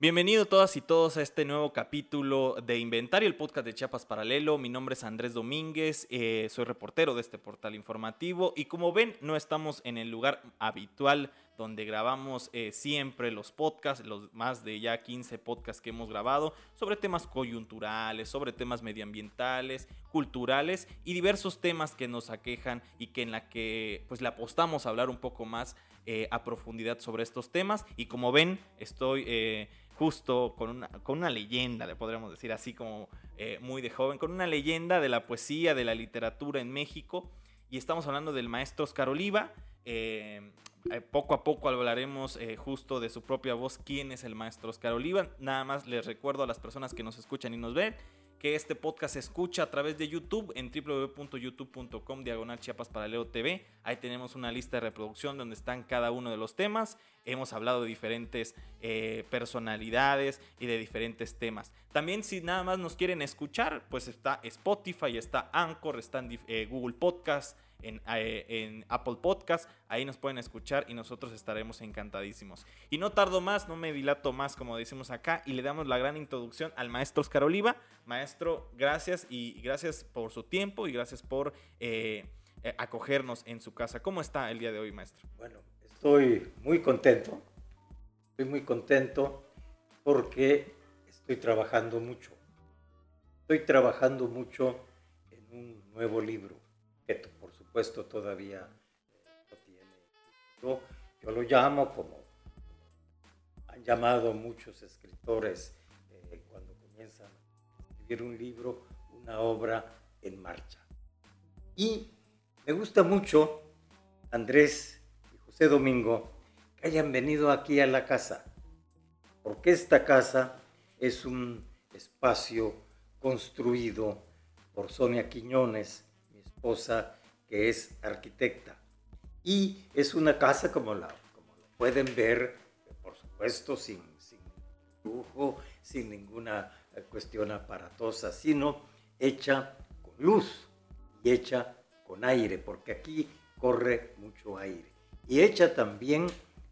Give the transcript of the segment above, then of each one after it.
Bienvenido todas y todos a este nuevo capítulo de Inventario, el podcast de Chiapas Paralelo. Mi nombre es Andrés Domínguez, eh, soy reportero de este portal informativo y como ven no estamos en el lugar habitual donde grabamos eh, siempre los podcasts, los más de ya 15 podcasts que hemos grabado sobre temas coyunturales, sobre temas medioambientales, culturales y diversos temas que nos aquejan y que en la que pues le apostamos a hablar un poco más eh, a profundidad sobre estos temas y como ven estoy justo con una, con una leyenda, le podríamos decir así como eh, muy de joven, con una leyenda de la poesía, de la literatura en México. Y estamos hablando del maestro Oscar Oliva. Eh, eh, poco a poco hablaremos justo de su propia voz quién es el maestro Oscar Oliva. Nada más les recuerdo a las personas que nos escuchan y nos ven que este podcast se escucha a través de YouTube en www.youtube.com diagonal TV. Ahí tenemos una lista de reproducción donde están cada uno de los temas. Hemos hablado de diferentes eh, personalidades y de diferentes temas. También si nada más nos quieren escuchar, pues está Spotify, está Anchor, está eh, Google Podcast eh, en, Apple Podcast. Ahí nos pueden escuchar y nosotros estaremos encantadísimos. Y no tardo más, no me dilato más, como decimos acá, y le damos la gran introducción al maestro Oscar Oliva. Maestro, gracias y gracias por su tiempo y gracias por eh, eh, acogernos en su casa. ¿Cómo está el día de hoy, maestro? Bueno, estoy muy contento. Estoy muy contento porque estoy trabajando mucho. Estoy trabajando mucho en un nuevo libro que supuesto todavía no tiene Yo, lo llamo como han llamado muchos escritores eh, cuando comienzan a escribir un libro, una obra en marcha. Y me gusta mucho, Andrés y José Domingo, que hayan venido aquí a la casa, porque esta casa es un espacio construido por Sonia Quiñones, mi esposa, que es arquitecta. Y es una casa como la, pueden ver, por supuesto, sin, sin lujo, sin ninguna eh, cuestión aparatosa, sino hecha con luz y hecha con aire, porque aquí corre mucho aire. Y hecha también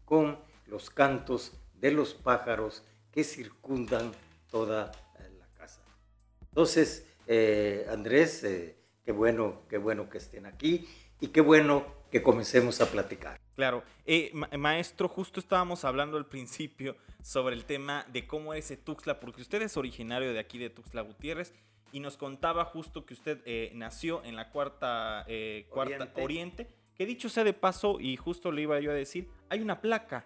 con los cantos de los pájaros que circundan toda eh, la casa. Entonces, eh, Andrés, Qué bueno, qué bueno que estén aquí y qué bueno que comencemos a platicar. Claro, eh, maestro, justo estábamos hablando al principio sobre el tema de cómo es Tuxtla, porque usted es originario de aquí de Tuxtla Gutiérrez y nos contaba justo que usted eh, nació en la cuarta, eh, cuarta Oriente. que dicho sea de paso, y justo le iba yo a decir, hay una placa.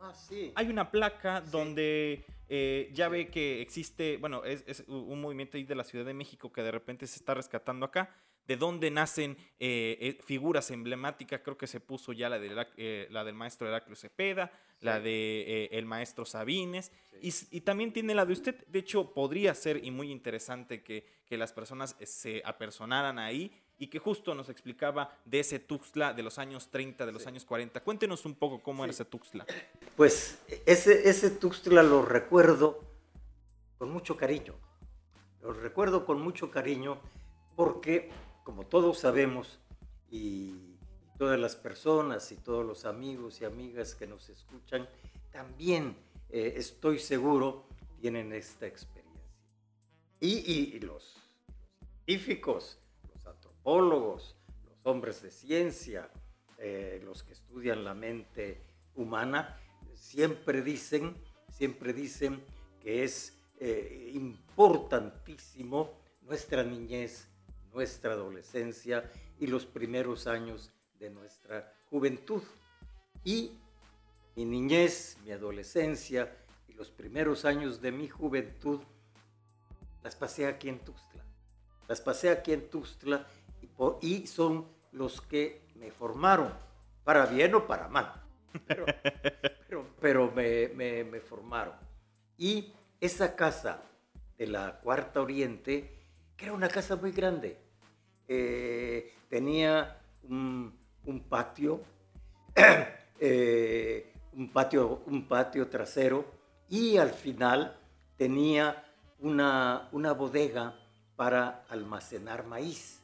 Ah, sí. Hay una placa donde eh, ya ve que existe, bueno, es, un movimiento ahí de la Ciudad de México que de repente se está rescatando acá. De dónde nacen eh, eh, figuras emblemáticas, creo que se puso ya la, de, la del maestro Heraclio Cepeda, la de el maestro Sabines, y, también tiene la de usted. De hecho, podría ser y muy interesante que, que las personas se apersonaran ahí y que justo nos explicaba de ese Tuxtla de los años 30, de los años 40. Cuéntenos un poco cómo era ese Tuxtla. Pues ese, ese Tuxtla lo recuerdo con mucho cariño. Lo recuerdo con mucho cariño porque, como todos sabemos, y todas las personas y todos los amigos y amigas que nos escuchan, también eh, estoy seguro tienen esta experiencia. Y, y los científicos, los hombres de ciencia, eh, los que estudian la mente humana, siempre dicen, siempre dicen que es eh, importantísimo nuestra niñez, nuestra adolescencia y los primeros años de nuestra juventud. Y mi niñez, mi adolescencia y los primeros años de mi juventud las pasé aquí en Tuxtla. Las pasé aquí en Tuxtla y son los que me formaron, para bien o para mal, pero, me, formaron. Y esa casa de la Cuarta Oriente, que era una casa muy grande, eh, tenía un, patio, eh, un patio, un patio trasero y al final tenía una, una bodega para almacenar maíz.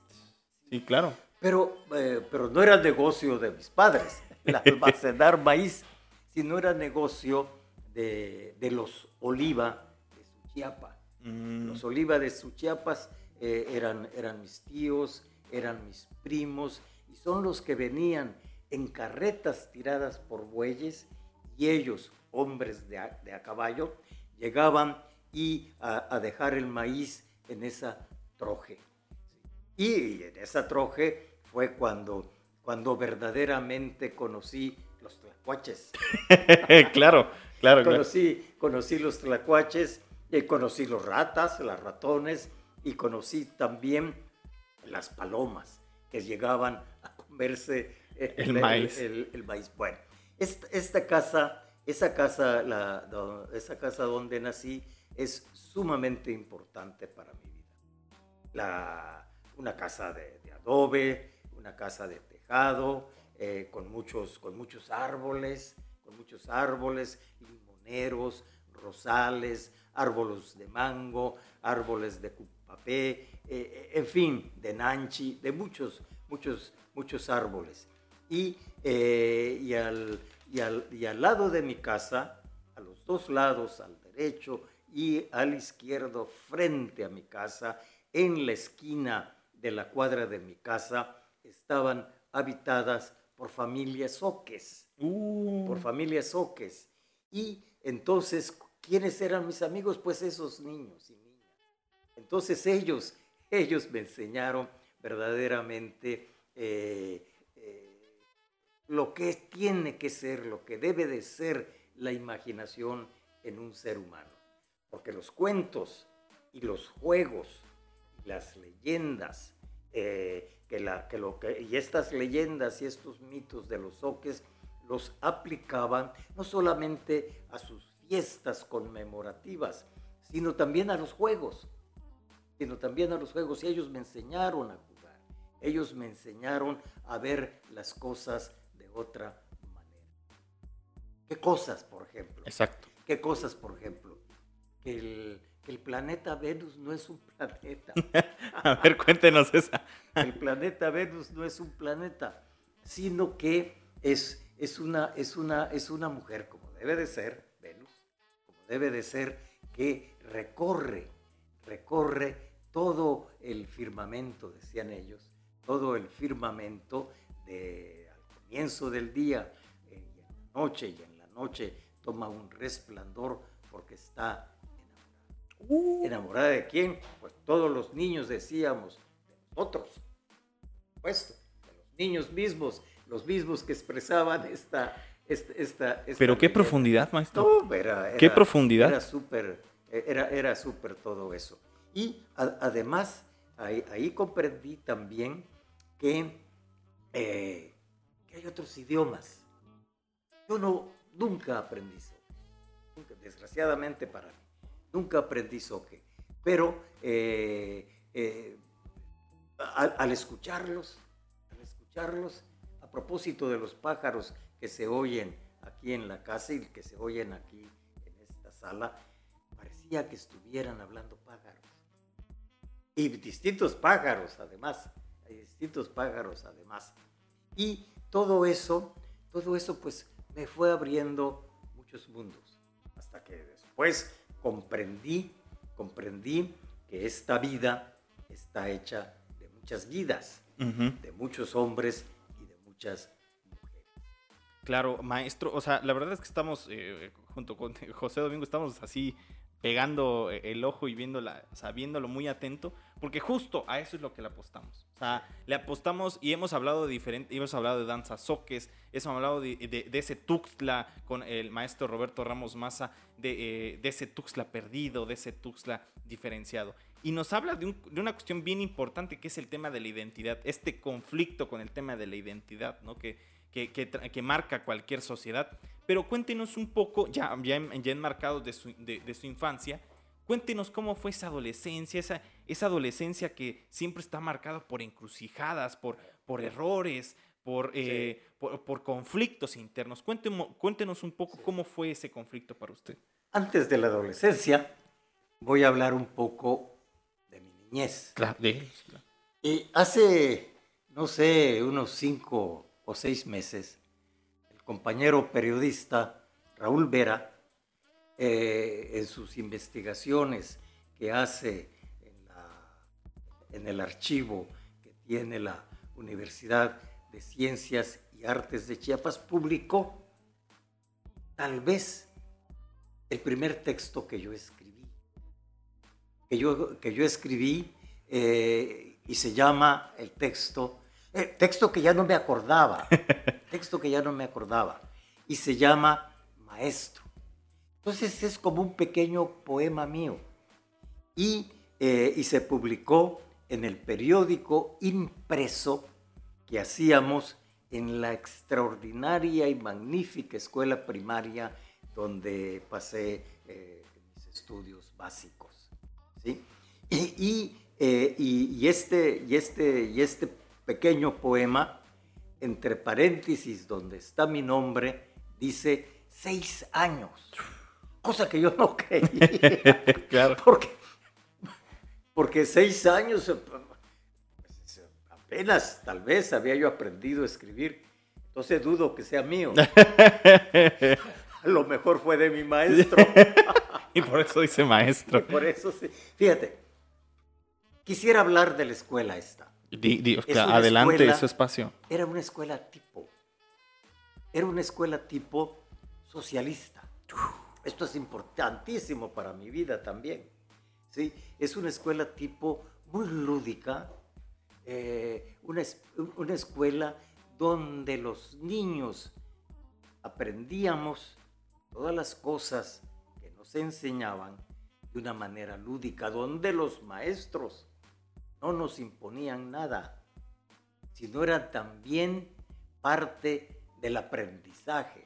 Sí, claro. Pero, eh, pero no era negocio de mis padres, el almacenar maíz, sino era negocio de, de los Oliva de Suchiapa. Mm, Los Oliva de Suchiapas eh, eran, eran mis tíos, eran mis primos, y son los que venían en carretas tiradas por bueyes, y ellos, hombres de a, de a caballo, llegaban y a, a dejar el maíz en esa troje. Y en esa troje fue cuando, cuando verdaderamente conocí los tlacuaches. claro, claro, claro. Conocí, conocí los tlacuaches, eh, conocí los ratas, las ratones y conocí también las palomas que llegaban a comerse eh, El maíz. el- el maíz. Bueno, esta, esta casa, esa casa, la, do- esa casa donde nací es sumamente importante para mi vida. La, una casa de, adobe, una casa de tejado, eh, con, muchos, con muchos árboles, con muchos árboles, limoneros, rosales, árboles de mango, árboles de cupapé, eh, eh, en fin, de nanchi, de muchos, muchos, muchos árboles. Eh, y, al, y, al, y al lado de mi casa, a los dos lados, al derecho y al izquierdo, frente a mi casa, en la esquina de la cuadra de mi casa, estaban habitadas por familias oques Uh, por familias oques. Y entonces, ¿quiénes eran mis amigos? Pues esos niños y niñas. Entonces ellos, ellos me enseñaron verdaderamente eh, eh, lo que tiene que ser, lo que debe de ser la imaginación en un ser humano. Porque los cuentos y los juegos, las leyendas, eh, que la, que lo que, y estas leyendas y estos mitos de los oques los aplicaban no solamente a sus fiestas conmemorativas, sino también a los juegos, sino también a los juegos. Y ellos me enseñaron a jugar, ellos me enseñaron a ver las cosas de otra manera. ¿Qué cosas, por ejemplo? exacto. ¿Qué cosas, por ejemplo? Que el, el planeta Venus no es un planeta. A ver, cuéntenos esa. El planeta Venus no es un planeta, sino que es, es, una, es, una, es una mujer, como debe de ser, Venus, como debe de ser, que recorre, recorre todo el firmamento, decían ellos, todo el firmamento de, al comienzo del día eh, y en la noche, y en la noche toma un resplandor porque está enamorada. ¿Enamorada de quién? Pues todos los niños decíamos, de nosotros, por supuesto, de los niños mismos, los mismos que expresaban esta... esta, esta, esta Pero qué profundidad, maestro. No, era, ¿Qué profundidad? Era súper, eh, era, era súper todo eso. Y a- además, ahí, ahí comprendí también que, eh, que hay otros idiomas. Yo no, nunca aprendí. Nunca, desgraciadamente para mí, nunca aprendí soque. Pero eh, eh, al, al escucharlos, al escucharlos, a propósito de los pájaros que se oyen aquí en la casa y que se oyen aquí en esta sala, parecía que estuvieran hablando pájaros. Y distintos pájaros, además. Hay distintos pájaros, además. Y todo eso, todo eso, pues, me fue abriendo muchos mundos. Hasta que después comprendí, comprendí que esta vida está hecha de muchas vidas, de muchos hombres y de muchas mujeres. Claro, maestro, o sea, la verdad es que estamos, eh, junto con José Domingo, estamos así pegando eh, el ojo y viéndola, o sea, viéndolo muy atento, porque justo a eso es lo que le apostamos. O sea, le apostamos y hemos hablado de diferente, hemos hablado de danza soques, hemos hablado de, ese Tuxtla con el maestro Roberto Ramos Maza, de, eh, de ese Tuxtla perdido, de ese Tuxtla diferenciado. Y nos habla de, un- de una cuestión bien importante que es el tema de la identidad, este conflicto con el tema de la identidad, ¿no? Que, que, marca cualquier sociedad. Pero cuéntenos un poco, ya, ya, ya enmarcados de su, de su infancia, cuéntenos cómo fue esa adolescencia, esa, esa adolescencia que siempre está marcada por encrucijadas, por, por errores, por, eh, por, por conflictos internos. Cuéntenos un poco cómo fue ese conflicto para usted. Antes de la adolescencia, voy a hablar un poco de mi niñez. niñez. Claro, de- claro. Y hace, no sé, unos cinco o seis meses, el compañero periodista Raúl Vera, eh, en sus investigaciones que hace en, la- en el archivo que tiene la Universidad de Ciencias y Artes de Chiapas, publicó tal vez el primer texto que yo escribí. Que yo, que yo escribí eh, y se llama el texto, eh, texto que ya no me acordaba, texto que ya no me acordaba, y se llama Maestro. Entonces es como un pequeño poema mío. Y, eh, y se publicó en el periódico impreso que hacíamos en la extraordinaria y magnífica escuela primaria donde pasé eh, mis estudios básicos. ¿sí? Y, y, eh, y- este, y, este, y este pequeño poema, entre paréntesis donde está mi nombre, dice seis años, cosa que yo no creía. Claro. Porque, porque seis años, eh, pues, apenas tal vez había yo aprendido a escribir, entonces dudo que sea mío. A lo mejor fue de mi maestro. Y por eso dice maestro. Por eso sí. Fíjate, quisiera hablar de la escuela esta. Di- di- Es claro, una adelante, escuela- es su espacio. Era una escuela tipo. Era una escuela tipo socialista. Esto es importantísimo para mi vida también. ¿sí? Es una escuela tipo muy lúdica, eh, una, una escuela donde los niños aprendíamos todas las cosas que nos enseñaban de una manera lúdica, donde los maestros no nos imponían nada, sino eran también parte del aprendizaje.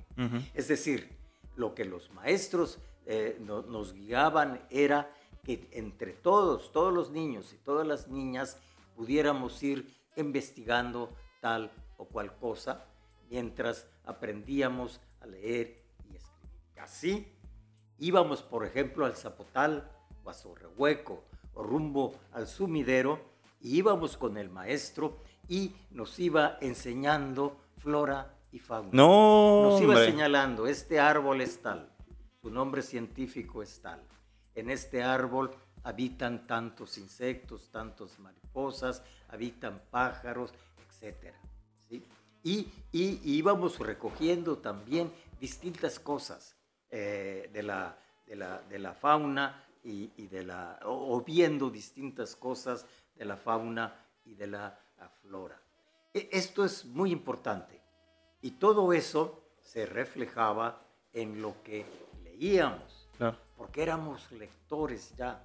Es decir, lo que los maestros eh, no- nos guiaban era que entre todos, todos los niños y todas las niñas, pudiéramos ir investigando tal o cual cosa mientras aprendíamos a leer y escribir. Así íbamos, por ejemplo, al Zapotal o a Sorrehueco o rumbo al sumidero y íbamos con el maestro y nos iba enseñando flora y fauna. No, Nos iba hombre. señalando, este árbol es tal, su nombre científico es tal. En este árbol habitan tantos insectos, tantos mariposas, habitan pájaros, etc. ¿sí? Y, y- y íbamos recogiendo también distintas cosas eh, de, la, de, la, de la fauna y, y de la, o, o viendo distintas cosas de la fauna y de la flora. E- Esto es muy importante. Y todo eso se reflejaba en lo que leíamos, Claro. porque éramos lectores ya.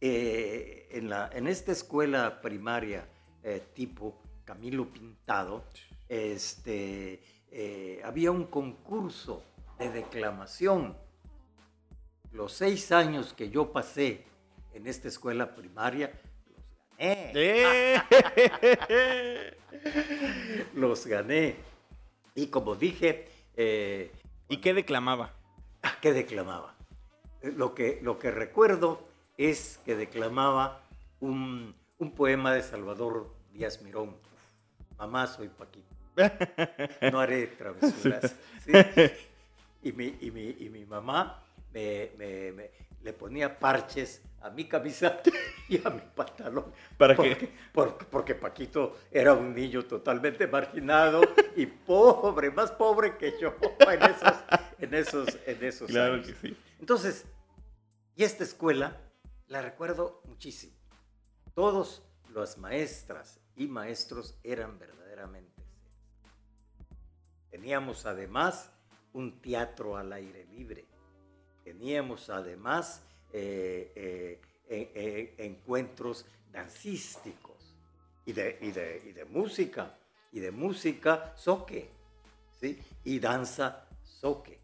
Eh, en, la, en esta escuela primaria eh, tipo Camilo Pintado, este, eh, había un concurso de declamación. Los seis años que yo pasé en esta escuela primaria, los gané ¡Eh! los gané. Y como dije, eh, ¿Y qué declamaba? ¿a ¿qué declamaba? Lo que, lo que recuerdo es que declamaba un, un poema de Salvador Díaz Mirón. Mamá, soy Paquito. No haré travesuras. ¿sí? Y, mi, y, mi, y mi mamá me, me- me- le ponía parches a mi camisa y a mi pantalón. ¿Para porque, qué? Porque, porque Paquito era un niño totalmente marginado y pobre, más pobre que yo en esos, en esos, en esos Claro años. que sí. Entonces, y esta escuela la recuerdo muchísimo. Todos las maestras y maestros eran verdaderamente. Teníamos además un teatro al aire libre. Teníamos además eh, eh, encuentros dancísticos y de, y de- y de música, y de música soque, ¿sí? y danza soque.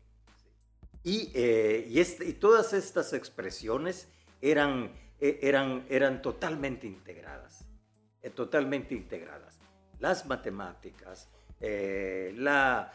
Y, eh, y, este- y todas estas expresiones eran, eh, eran, eran totalmente integradas, totalmente integradas. Las matemáticas, la,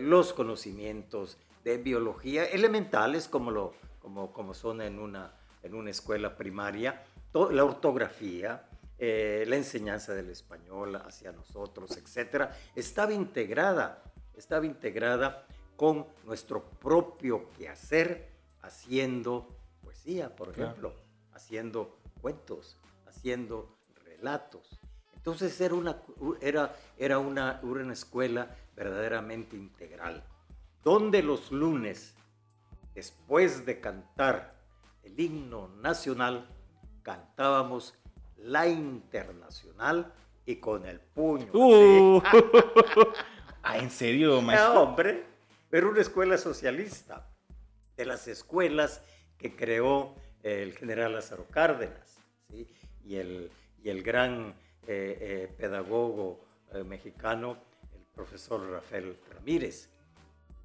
los conocimientos de biología elementales como, lo, como, como son en una, en una escuela primaria, la ortografía, eh, la enseñanza del español hacia nosotros, etcétera, estaba integrada, estaba integrada con nuestro propio quehacer, haciendo poesía, por ejemplo, haciendo cuentos, haciendo relatos. Entonces era una, era, era una, una escuela verdaderamente integral, donde los lunes, después de cantar el himno nacional, cantábamos la internacional y con el puño. Uh. ah, ¿en serio, maestro? hombre, era una escuela socialista, de las escuelas que creó el general Lázaro Cárdenas, y, el, y el gran eh, eh, pedagogo eh, mexicano, el profesor Rafael Ramírez,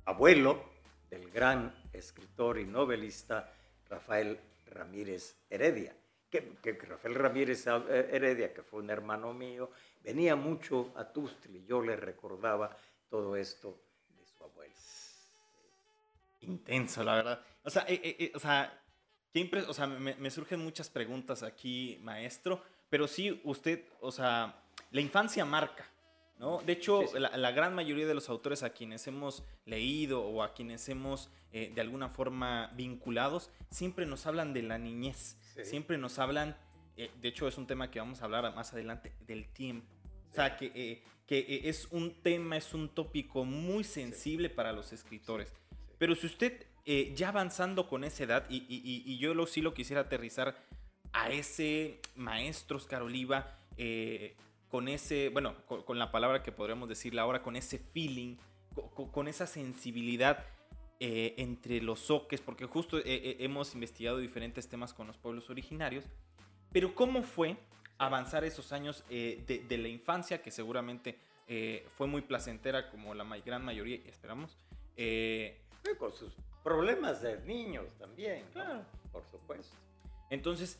abuelo del gran escritor y novelista Rafael Ramírez Heredia que, Rafael Ramírez eh, Heredia, que fue un hermano mío, venía mucho a Tustli y yo le recordaba todo esto de su abuelo. Intenso, la verdad. O sea, eh, eh, o sea, o sea me, surgen muchas preguntas aquí, maestro, pero sí, usted, o sea, la infancia marca. ¿No? De hecho, La, la, gran mayoría de los autores a quienes hemos leído o a quienes hemos de alguna forma vinculados, siempre nos hablan de la niñez. Siempre nos hablan, eh, de hecho es un tema que vamos a hablar más adelante, del tiempo. O sea, que, eh, que eh, es un tema, es un tópico muy sensible para los escritores. Pero si usted ya avanzando con esa edad, y, y, yo lo, sí lo quisiera aterrizar a ese maestro Oscar Oliva, con ese, bueno, con, la palabra que podríamos decirle ahora, con ese feeling, con, con esa sensibilidad eh, entre los soques, porque justo eh, eh, hemos investigado diferentes temas con los pueblos originarios, pero ¿cómo fue avanzar esos años de, la infancia, que seguramente fue muy placentera como la gran mayoría, esperamos? con sus problemas de niños también, claro. por supuesto. Entonces,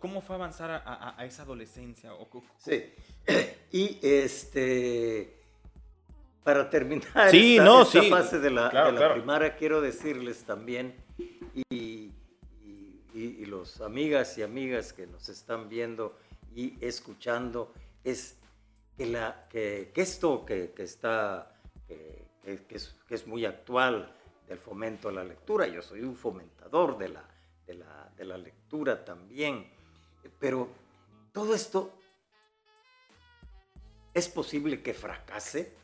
¿cómo, fue avanzar a, esa adolescencia? Sí, y este para terminar sí, esta, no, fase de la, primaria, quiero decirles también, y, los amigas y amigas que nos están viendo y escuchando, es que, la, que, esto que, está, que, es, que, es, muy actual del fomento a la lectura, yo soy un fomentador de la, de la, de la lectura también, pero todo esto es posible que fracase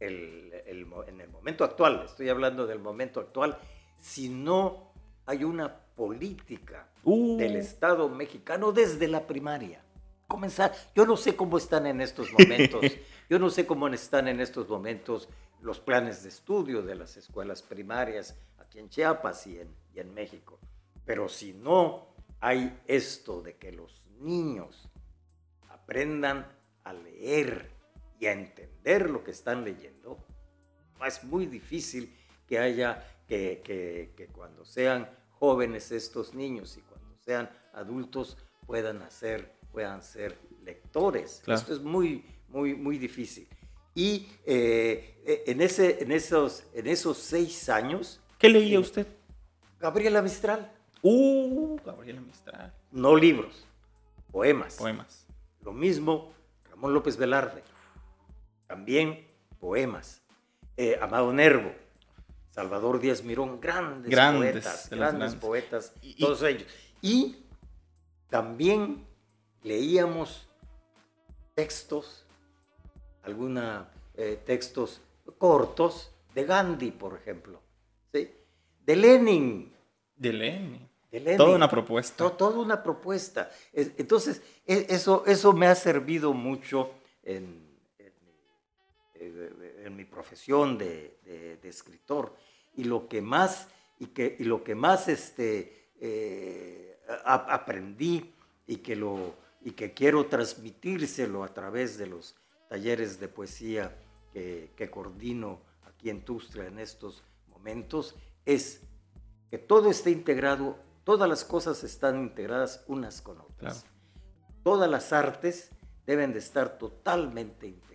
en el momento actual, estoy hablando del momento actual, si no hay una política uh. del Estado mexicano desde la primaria. Comenzar, yo no sé cómo están en estos momentos, yo no sé cómo están en estos momentos los planes de estudio de las escuelas primarias aquí en Chiapas y en, y en México, pero si no hay esto de que los niños aprendan a leer, y a entender lo que están leyendo, es muy difícil que haya, que, que, cuando sean jóvenes estos niños y cuando sean adultos puedan, hacer, puedan ser lectores. Esto es muy, muy, muy difícil. Y eh, en, ese, en, esos, en esos seis años... ¿Qué leía eh, usted? Gabriela Mistral. Uh, Gabriela Mistral. No libros, poemas. Poemas. Lo mismo Ramón López Velarde también poemas. Eh, Amado Nervo, Salvador Díaz Mirón, grandes, poetas, grandes, poetas, todos ellos. Y también leíamos textos, algunos eh, textos cortos de Gandhi, por ejemplo, ¿sí? de Lenin. De Lenin. Toda una propuesta. toda una propuesta. Entonces, e, eso, eso me ha servido mucho en, eh, en mi profesión de, escritor. Y lo que más, y que, y lo que más este, eh, aprendí y que, lo, y que quiero transmitírselo a través de los talleres de poesía que, que coordino aquí en Tustra en estos momentos, es que todo esté integrado, todas las cosas están integradas unas con otras. Todas las artes deben de estar totalmente integradas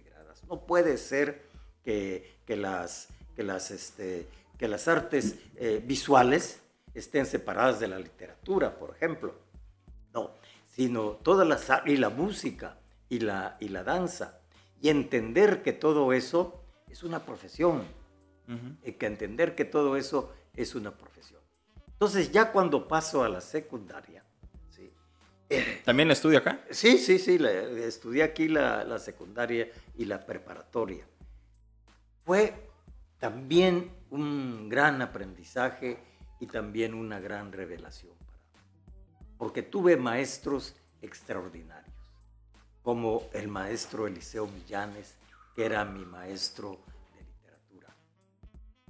no puede ser que, las, que, las, este, que las artes eh, visuales estén separadas de la literatura, por ejemplo. No, sino toda la, y la música y la, y la danza. Y entender que todo eso es una profesión. Y que entender que todo eso es una profesión. Entonces ya cuando paso a la secundaria, ¿También estudio acá? Sí, sí, sí, estudié aquí la, secundaria y la preparatoria. Fue también un gran aprendizaje y también una gran revelación para mí, porque tuve maestros extraordinarios, como el maestro Eliseo Millanes, que era mi maestro de literatura.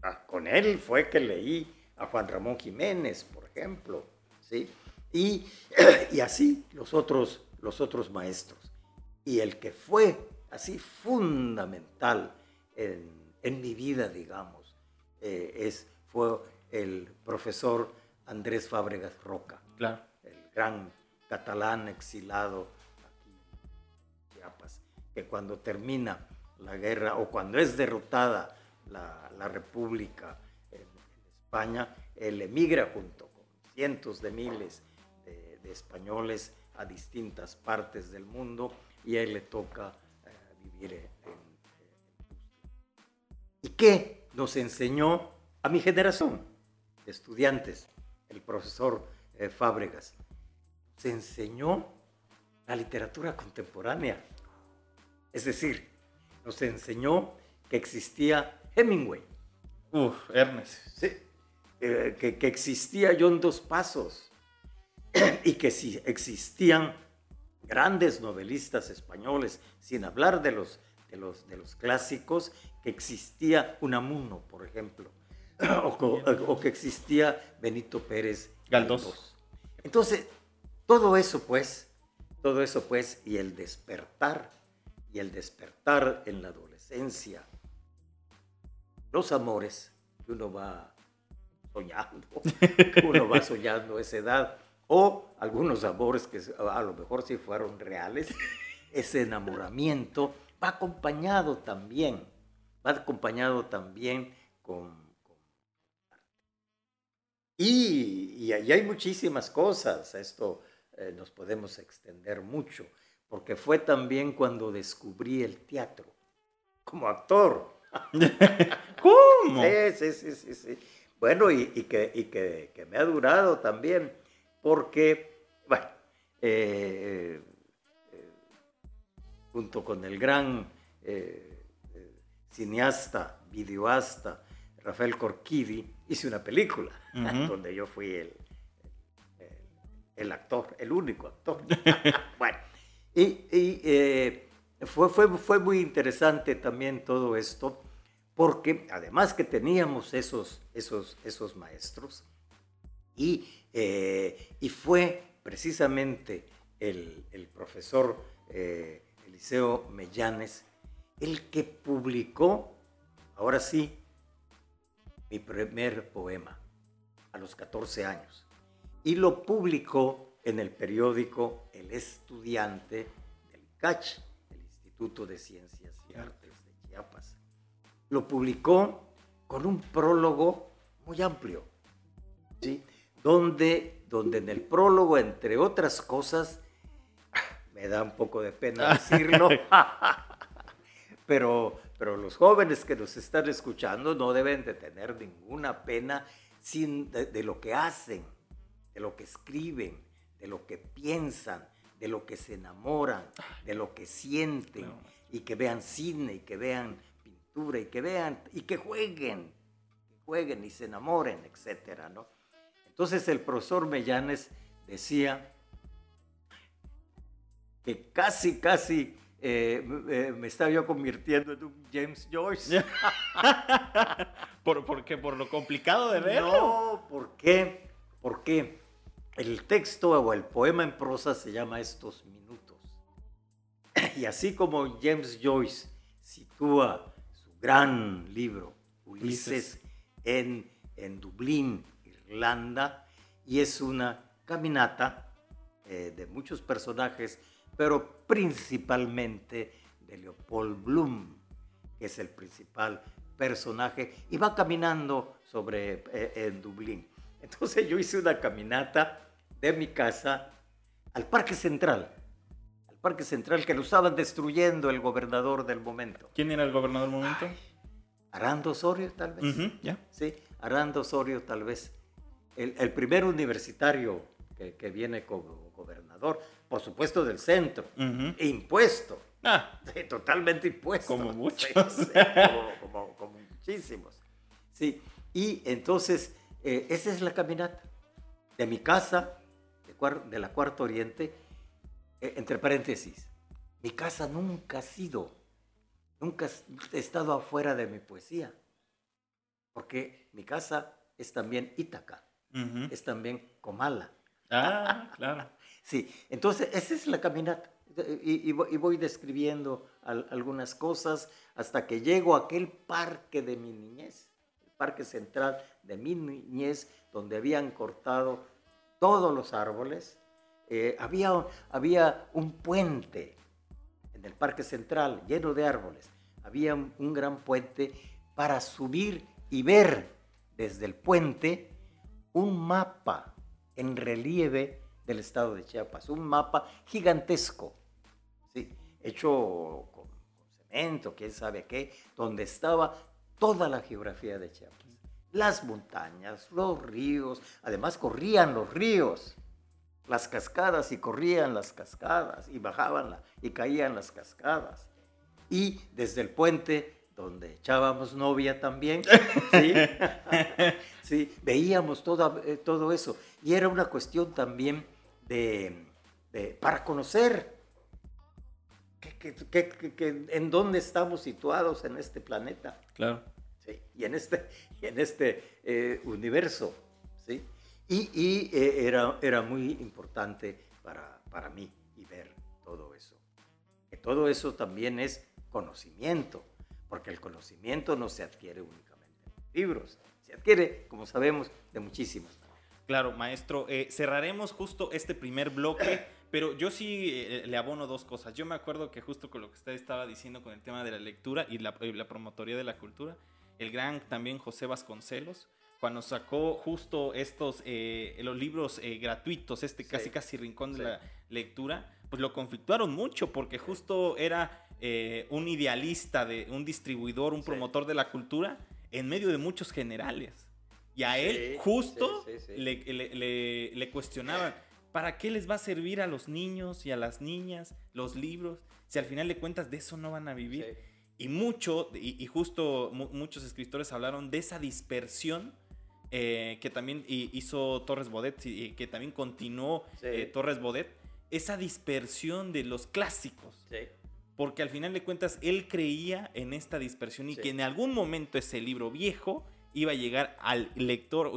Ah, con él fue que leí a Juan Ramón Jiménez, por ejemplo, ¿sí? Y, y así los otros, los otros maestros. Y el que fue así fundamental en, en mi vida, digamos, eh, es, fue el profesor Andrés Fábregas Roca, claro. el gran catalán exilado aquí en Chiapas, que cuando termina la guerra o cuando es derrotada la, la República España, él emigra junto con cientos de miles españoles a distintas partes del mundo y a él le toca eh, vivir en, ¿Y qué nos enseñó a mi generación de estudiantes, el profesor eh, Fábregas? Se enseñó la literatura contemporánea. Es decir, nos enseñó que existía Hemingway. Uf, Ernest. Sí, eh, que, que, existía John Dos Pasos, y que si existían grandes novelistas españoles, sin hablar de los, de los, de los clásicos, que existía Unamuno, por ejemplo, o, que existía Benito Pérez Galdós. Entonces, todo eso pues, todo eso pues, y el despertar, y el despertar en la adolescencia, los amores que uno va soñando, que uno va soñando a esa edad, o algunos amores que a lo mejor sí fueron reales, ese enamoramiento va acompañado también, va acompañado también con... y, y ahí hay muchísimas cosas, esto eh, nos podemos extender mucho, porque fue también cuando descubrí el teatro como actor. ¿Cómo? Sí, sí, sí, sí. Bueno, y, y, que, y que, que me ha durado también porque, bueno, eh, eh, junto con el gran eh, cineasta, videoasta Rafael Corquidi, hice una película donde yo fui el, el, actor, el único actor. bueno, y, fue, fue, fue muy interesante también todo esto, porque además que teníamos esos, esos, esos maestros, y eh, y fue precisamente el, profesor eh, Eliseo Mellanes el que publicó, ahora sí, mi primer poema a los 14 años. Y lo publicó en el periódico El Estudiante del CACH, el Instituto de Ciencias y Artes de Chiapas. Lo publicó con un prólogo muy amplio. ¿sí? donde, donde en el prólogo, entre otras cosas, me da un poco de pena decirlo, pero, pero los jóvenes que nos están escuchando no deben de tener ninguna pena sin, de, lo que hacen, de lo que escriben, de lo que piensan, de lo que se enamoran, de lo que sienten, y que vean cine, y que vean y que vean, y que jueguen, que jueguen y se enamoren, etcétera, ¿no? Entonces el profesor Mellanes decía que casi, casi eh, me estaba yo convirtiendo en un James Joyce. ¿Por, qué? ¿Por lo complicado de verlo? No, ¿por qué? Porque el texto o el poema en prosa se llama Estos Minutos. Y así como James Joyce sitúa gran libro, Ulises, en, en Dublín, Irlanda y es una caminata eh, de muchos personajes, pero principalmente de Leopold Bloom, que es el principal personaje, y va caminando sobre, eh, en Dublín. Entonces yo hice una caminata de mi casa al Parque Central. Parque Central que lo estaban destruyendo el gobernador del momento. ¿Quién era el gobernador del momento? Arando Osorio, tal vez. ya. Sí, Arando Osorio, tal vez. El, primer universitario que, viene como gobernador, por supuesto del centro, impuesto. Ah. totalmente impuesto. Como muchos. como, muchísimos. Sí, y entonces, eh, esa es la caminata de mi casa, de, la Cuarta Oriente, entre paréntesis. Mi casa nunca ha sido, nunca he estado afuera de mi poesía, porque mi casa es también Ítaca, es también Comala. Ah, claro. sí, entonces esa es la caminata. Y, voy describiendo algunas cosas hasta que llego a aquel parque de mi niñez, el parque central de mi niñez, donde habían cortado todos los árboles. Eh, había, había un puente en el parque central lleno de árboles. Había un gran puente para subir y ver desde el puente un mapa en relieve del estado de Chiapas, un mapa gigantesco, hecho con, cemento, quién sabe qué, donde estaba toda la geografía de Chiapas. Las montañas, los ríos, además corrían los ríos, las cascadas y corrían las cascadas y bajaban la, y caían las cascadas. Y desde el puente donde echábamos novia también, ¿sí? sí, veíamos todo, eh, todo eso. Y era una cuestión también de, para conocer que, en dónde estamos situados en este planeta. Claro. Sí, y en este, en este eh, universo. Y, y eh, era, era muy importante para, para mí y ver todo eso. Que todo eso también es conocimiento porque el conocimiento no se adquiere únicamente en libros, se adquiere, como sabemos, de muchísimos. Claro, maestro, eh, cerraremos justo este primer bloque, pero yo sí eh, le abono dos cosas. Yo me acuerdo que justo con lo que usted estaba diciendo con el tema de la lectura y la, promotoría de la cultura, el gran también José Vasconcelos, cuando sacó justo estos, eh, los libros gratuitos, este casi casi rincón de la lectura, pues lo conflictuaron mucho porque justo era eh, un idealista, de un distribuidor, un promotor de la cultura, en medio de muchos generales. Y a él justo le, le, cuestionaban, ¿para qué les va a servir a los niños y a las niñas los libros si al final de cuentas de eso no van a vivir? Y mucho, y, justo muchos escritores hablaron de esa dispersión eh, que también hizo Torres Bodet y que también continuó eh, Torres Bodet, esa dispersión de los clásicos. Sí porque al final de cuentas él creía en esta dispersión y que en algún momento ese libro viejo iba a llegar al lector,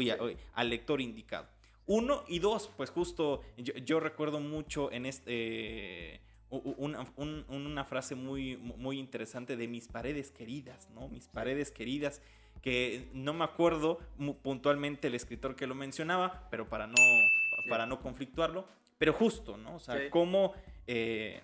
al lector indicado. Uno y dos, pues justo yo, recuerdo mucho en este... una, frase muy, muy interesante de mis paredes queridas, ¿no? Mis paredes queridas, que no me acuerdo puntualmente el escritor que lo mencionaba, pero para no, para no conflictuarlo, pero justo, ¿no? O sea, cómo eh,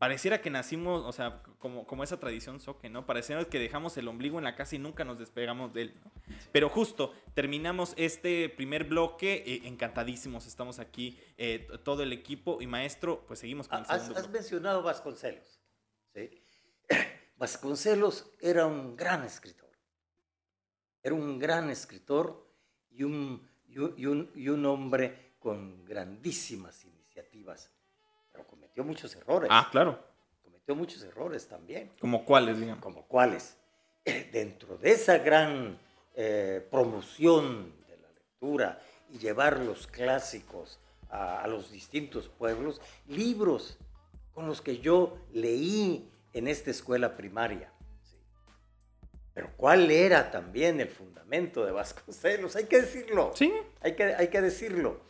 pareciera que nacimos, o sea, como, como esa tradición soque, ¿no? Pareciera que dejamos el ombligo en la casa y nunca nos despegamos de él, ¿no? Pero justo, terminamos este primer bloque, eh, encantadísimos, estamos aquí, eh, todo el equipo y maestro, pues seguimos con el has, has mencionado Vasconcelos, ¿sí? Vasconcelos era un gran escritor, era un gran escritor y un, y un, y un hombre con grandísimas iniciativas cometió muchos errores. Ah, claro. Cometió muchos errores también. ¿Como cuáles, digamos? Como cuáles. Dentro de esa gran eh, promoción de la lectura y llevar los clásicos a, los distintos pueblos, libros con los que yo leí en esta escuela primaria. Pero ¿cuál era también el fundamento de Vasconcelos? Hay que decirlo. Sí. Hay que, hay que decirlo.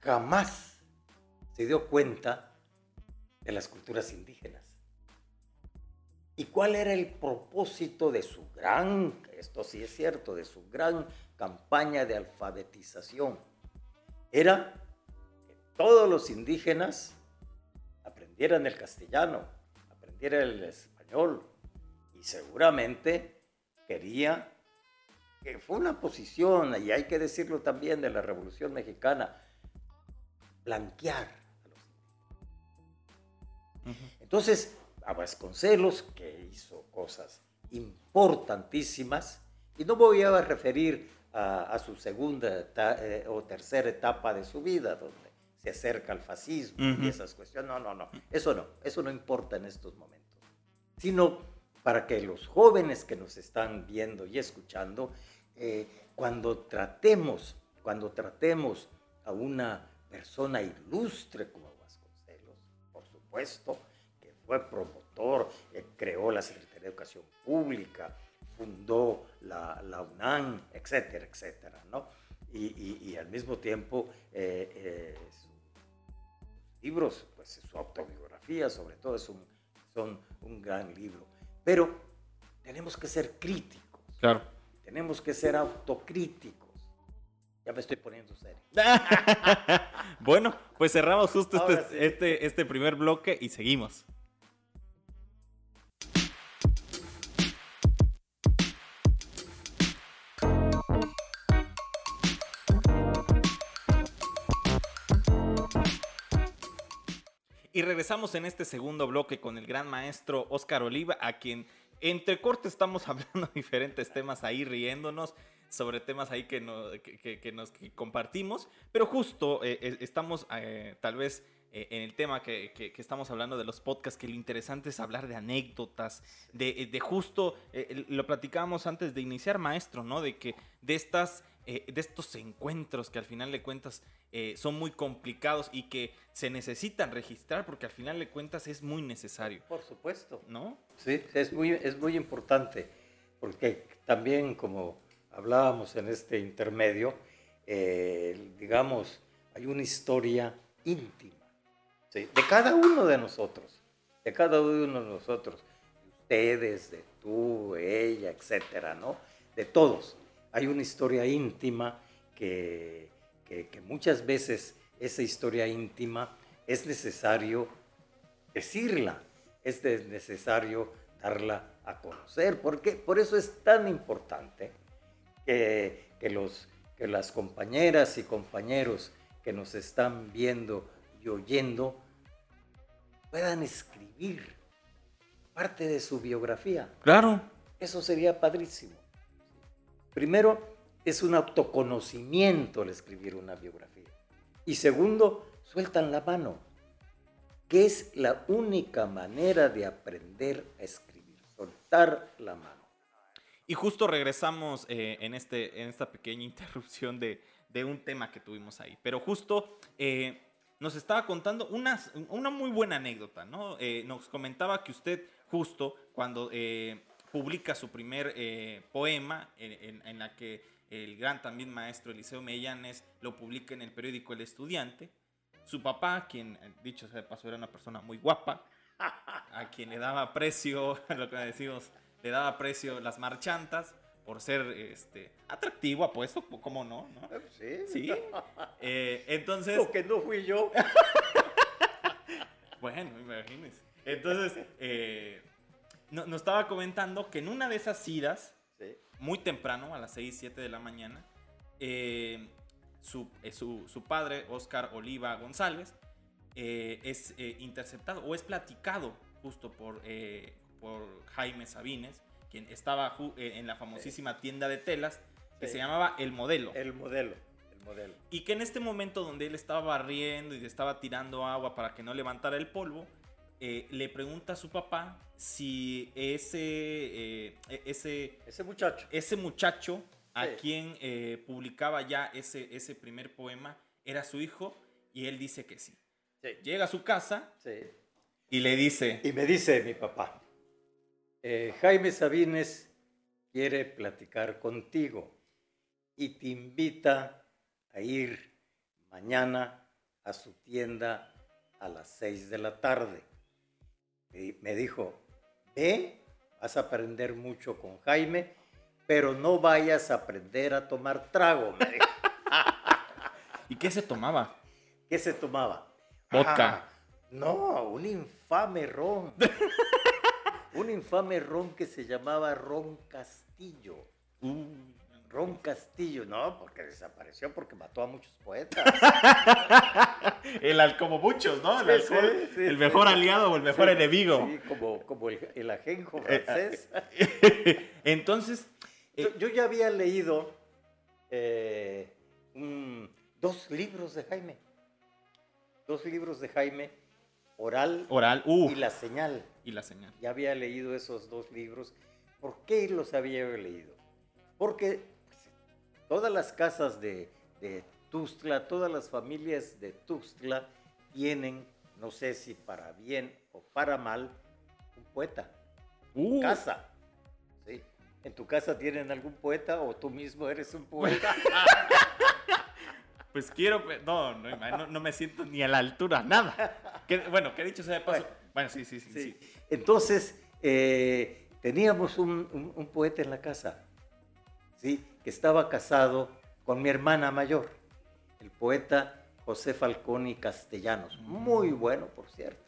Jamás se dio cuenta de las culturas indígenas. ¿Y cuál era el propósito de su gran, esto sí es cierto, de su gran campaña de alfabetización? Era que todos los indígenas aprendieran el castellano, aprendieran el español y seguramente quería que fue una posición, y hay que decirlo también, de la Revolución Mexicana, blanquear a los Entonces, a Vasconcelos, que hizo cosas importantísimas, y no voy a referir a, su segunda eh, o tercera etapa de su vida, donde se acerca al fascismo y esas cuestiones. No, no, no, eso no, eso no importa en estos momentos, sino para que los jóvenes que nos están viendo y escuchando, eh, cuando tratemos, cuando tratemos a una persona ilustre como Vasconcelos, por supuesto, que fue promotor, eh, creó la Secretaría de Educación Pública, fundó la, la UNAM, etcétera, etcétera, ¿no? Y, al mismo tiempo eh, sus libros, pues su autobiografía sobre todo es un, son un gran libro. Pero tenemos que ser críticos. Claro. Tenemos que ser autocríticos. Ya me estoy poniendo serio. bueno, pues cerramos justo este, este, este primer bloque y seguimos. Y regresamos en este segundo bloque con el gran maestro Oscar Oliva, a quien entre corte estamos hablando diferentes temas ahí, riéndonos sobre temas ahí que, que, nos compartimos, pero justo eh, eh, estamos eh, tal vez en el tema que, estamos hablando de los podcasts, que lo interesante es hablar de anécdotas, de, de justo, lo platicábamos antes de iniciar, maestro, ¿no? De que de estas eh, de estos encuentros que al final de cuentas eh, son muy complicados y que se necesitan registrar porque al final de cuentas es muy necesario. Por supuesto. ¿No? Sí, es muy, es muy importante porque también como hablábamos en este intermedio, eh, digamos, hay una historia íntima de cada uno de nosotros, de cada uno de nosotros, de ustedes, de tú, ella, etcétera, ¿no? De todos hay una historia íntima que, muchas veces esa historia íntima es necesario decirla, es necesario darla a conocer, porque por eso es tan importante que, los, que las compañeras y compañeros que nos están viendo y oyendo puedan escribir parte de su biografía. Claro. Eso sería padrísimo. Primero, es un autoconocimiento el escribir una biografía. Y segundo, sueltan la mano, que es la única manera de aprender a escribir, soltar la mano. Y justo regresamos eh, en, este, en esta pequeña interrupción de, un tema que tuvimos ahí. Pero justo eh, nos estaba contando una, una muy buena anécdota, ¿no? Eh, nos comentaba que usted justo cuando publica su primer eh, poema en, la que el gran también maestro Eliseo Mellanes lo publica en el periódico El Estudiante. Su papá, quien eh, dicho sea de paso era una persona muy guapa, a quien le daba precio, lo que decimos, le daba precio las marchantas por ser este, atractivo, apuesto, ¿cómo no? no? Sí. Sí. Eh, entonces... Lo que no fui yo. bueno, imagínense. Entonces, eh, nos estaba comentando que en una de esas idas, muy temprano, a las 6, 7 de la mañana, eh, eh, su, su, padre, Oscar Oliva González, eh, es interceptado o es platicado justo por, por Jaime Sabines, quien estaba en la famosísima tienda de telas que se llamaba El Modelo. El Modelo. El modelo. Y que en este momento donde él estaba barriendo y estaba tirando agua para que no levantara el polvo, eh, le pregunta a su papá si ese, eh, e-, ese, ese muchacho, ese muchacho a quien eh, publicaba ya ese, ese primer poema era su hijo y él dice que sí. Llega a su casa y le dice... Y me dice mi papá, Jaime Sabines quiere platicar contigo y te invita a ir mañana a su tienda a las seis de la tarde me dijo, ve, vas a aprender mucho con Jaime, pero no vayas a aprender a tomar trago, ¿Y qué se tomaba? ¿Qué se tomaba? Vodka. Ah, no, un infame ron. un infame ron que se llamaba ron Castillo. Ron Castillo, no, porque desapareció porque mató a muchos poetas. el, como muchos, ¿no? El, Sí, alcohol, sí, sí, el mejor aliado o el mejor enemigo. Sí, como, como el, el ajenjo Eh, francés. Entonces, eh, Yo, yo ya había leído eh, un- dos libros de Jaime. Dos libros de Jaime, Oral oral, uh, y La Señal. y la señal. Ya había leído esos dos libros. ¿Por qué los había leído? Porque todas las casas de, de Tuxtla, todas las familias de Tuxtla tienen, no sé si para bien o para mal, un poeta. Uh, Casa. ¿sí? ¿En tu casa tienen algún poeta o tú mismo eres un poeta? Pues quiero, pe- no, no, me siento ni a la altura, nada. Que- bueno, que dicho sea de paso. Bueno. Bueno, sí, sí, sí. Sí. sí. Entonces, eh, teníamos un, un- un poeta en la casa, ¿sí? que estaba casado con mi hermana mayor, el poeta José Falconi Castellanos. Muy bueno, por cierto.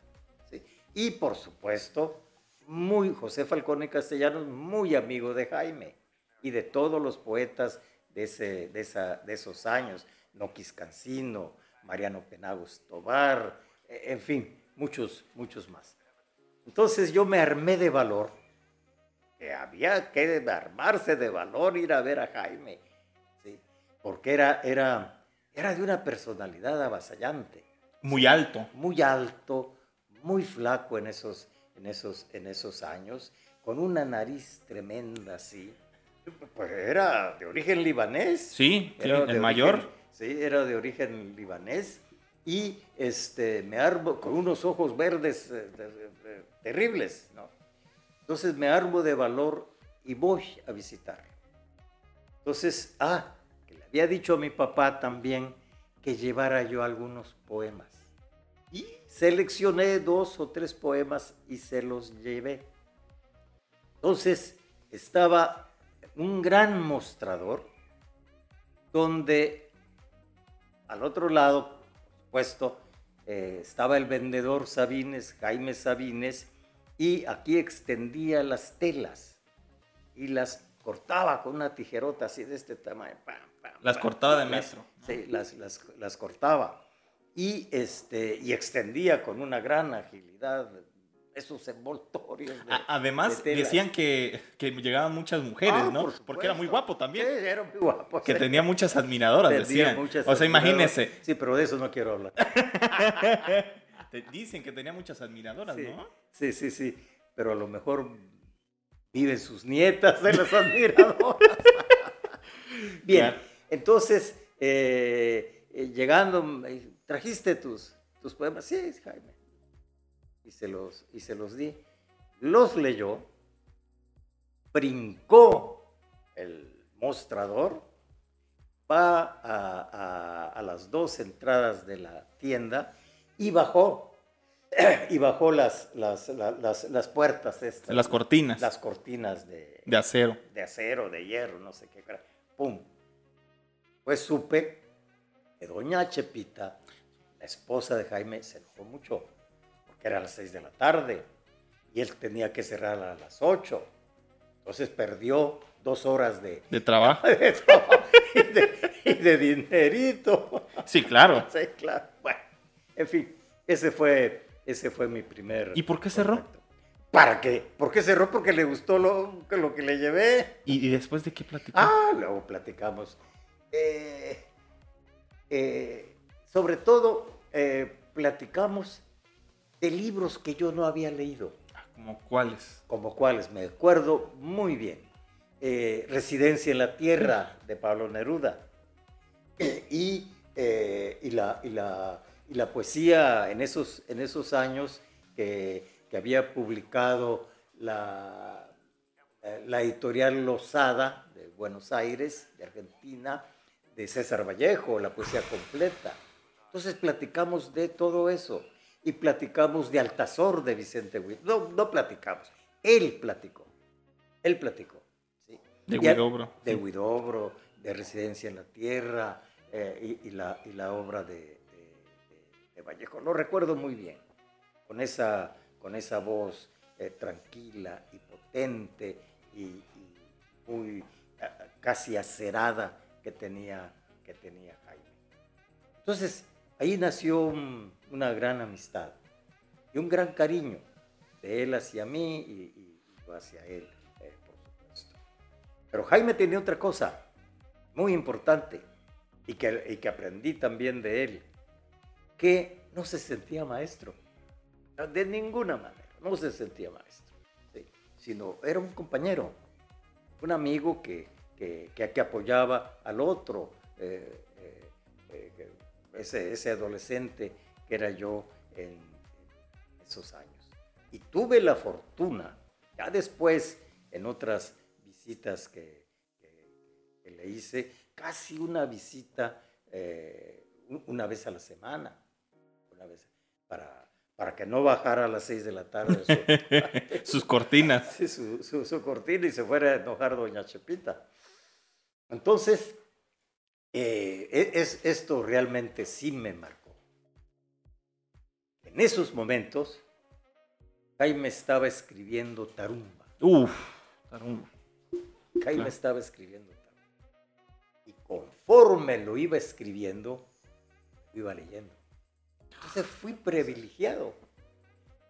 ¿sí? Y por supuesto, muy, José Falconi Castellanos, muy amigo de Jaime y de todos los poetas de, ese, de, esa, de esos años. Noquis Cancino, Mariano Penagos Tobar, eh, en fin, muchos, muchos más. Entonces yo me armé de valor, que había que armarse de valor ir a ver a Jaime, ¿sí? porque era, era, era de una personalidad avasallante, Muy alto. muy alto, muy flaco en esos, en esos, en esos años, con una nariz tremenda así. Pues era de origen libanés. Sí, sí, el mayor. origen- sí, era de origen libanés. Y este, me armo con unos ojos verdes eh, terribles, ¿no? Entonces me armo de valor y voy a visitarlo. Entonces, ah, que le había dicho a mi papá también que llevara yo algunos poemas. Y seleccioné dos o tres poemas y se los llevé. Entonces estaba un gran mostrador donde al otro lado, por supuesto, eh, estaba el vendedor Sabines, Jaime Sabines, y aquí extendía las telas y las cortaba con una tijerota así de este tamaño. pam, pam, Las pam, cortaba de las- metro. Sí, las, las, las cortaba. Y, este, y extendía con una gran agilidad esos envoltorios. de- Además, de decían que, que llegaban muchas mujeres, Ah, ¿no? por Porque era muy guapo también. Sí, era muy guapo. Que sí. tenía muchas admiradoras, Tenía decían. muchas o sea, imagínese. Sí, pero de eso no quiero hablar. Dicen que tenía muchas admiradoras, Sí, ¿no? Sí, sí, sí. Pero a lo mejor viven sus nietas de las admiradoras. Bien, Claro. entonces, eh, eh, llegando, dice, ¿trajiste tus, tus poemas? Sí, Jaime. Y se, los, y se los di. Los leyó, brincó el mostrador, va a, a- a las dos entradas de la tienda y bajó. Y bajó las, las, la- las, las puertas estas. Las cortinas Las cortinas de, de acero. de acero, de hierro, no sé qué. ¡Pum! Pues supe que doña Chepita, la esposa de Jaime, se enojó mucho, porque era a las seis de la tarde y él tenía que cerrar a las ocho. Entonces perdió dos horas de, De trabajo. de trabajo y, de, y de dinerito. Sí, claro. Sí, claro. Bueno, en fin, ese fue, ese fue mi primer. ¿Y por qué cerró? contacto. ¿Para qué? ¿Por qué cerró? Porque le gustó lo, lo que le llevé. ¿Y, y después de qué platicó? Ah, luego platicamos. Eh, eh, sobre todo, eh, platicamos de libros que yo no había leído, Ah, ¿Como cuáles? como cuáles me acuerdo muy bien. Residencia en la Tierra de Pablo Neruda y, y, la, y, la, y la poesía en esos, en esos años que, que había publicado la, eh, la editorial Lozada de Buenos Aires, de Argentina, de César Vallejo, la poesía completa. Entonces platicamos de todo eso y platicamos de Altazor de Vicente Huidobro. No, no platicamos, él platicó, él platicó. ¿sí? De Huidobro. De Huidobro, de Residencia en la Tierra eh, y, y la, y la obra de, de- Vallejo. Lo recuerdo muy bien, con esa, con esa voz eh, tranquila y potente y, y muy... ah, casi acerada que tenía, que tenía Jaime. Entonces, ahí nació una gran amistad y un gran cariño de él hacia mí y, yo hacia él, eh, por supuesto. Pero Jaime tenía otra cosa muy importante y que, y que aprendí también de él, que no se sentía maestro, de ninguna manera, no se sentía maestro, sino era un compañero, un amigo que, que, que, apoyaba al otro, eh, eh, eh, ese, ese, adolescente que era yo en, esos años. Y tuve la fortuna, ya después, en otras visitas que, que le hice, casi una visita una vez a la semana, una vez, para, para que no bajara a las seis de la tarde. Sus cortinas. Sí, su, su, su, cortina y se fuera a enojar doña Chepita. Entonces, eh, e, es, esto realmente sí me marcó. En esos momentos, Jaime estaba escribiendo Tarumba. Uf, Tarumba. Jaime estaba escribiendo Tarumba. Y conforme lo iba escribiendo, lo iba leyendo. Entonces fui privilegiado.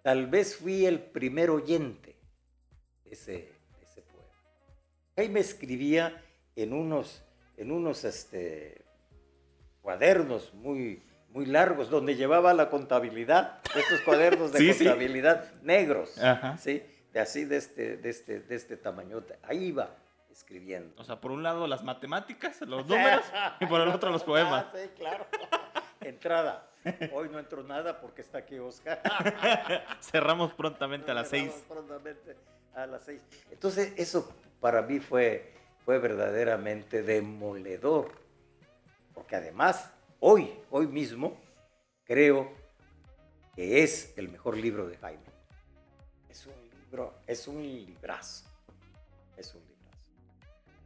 Tal vez fui el primer oyente de ese, ese poema. Jaime escribía en unos, en unos este, cuadernos muy, muy largos donde llevaba la contabilidad, estos cuadernos de contabilidad negros, ¿sí? de así de este, de este, de este tamañote. Ahí iba escribiendo. O sea, por un lado las matemáticas, los números, y por el otro los poemas. Ah, sí, claro. Entrada. Hoy no entro nada porque está aquí Oscar. Cerramos prontamente a las seis. Prontamente a las seis. Entonces, eso para mí fue, fue verdaderamente demoledor. Porque además, hoy, hoy mismo, creo que es el mejor libro de Jaime. Es un libro, es un librazo. Es un librazo.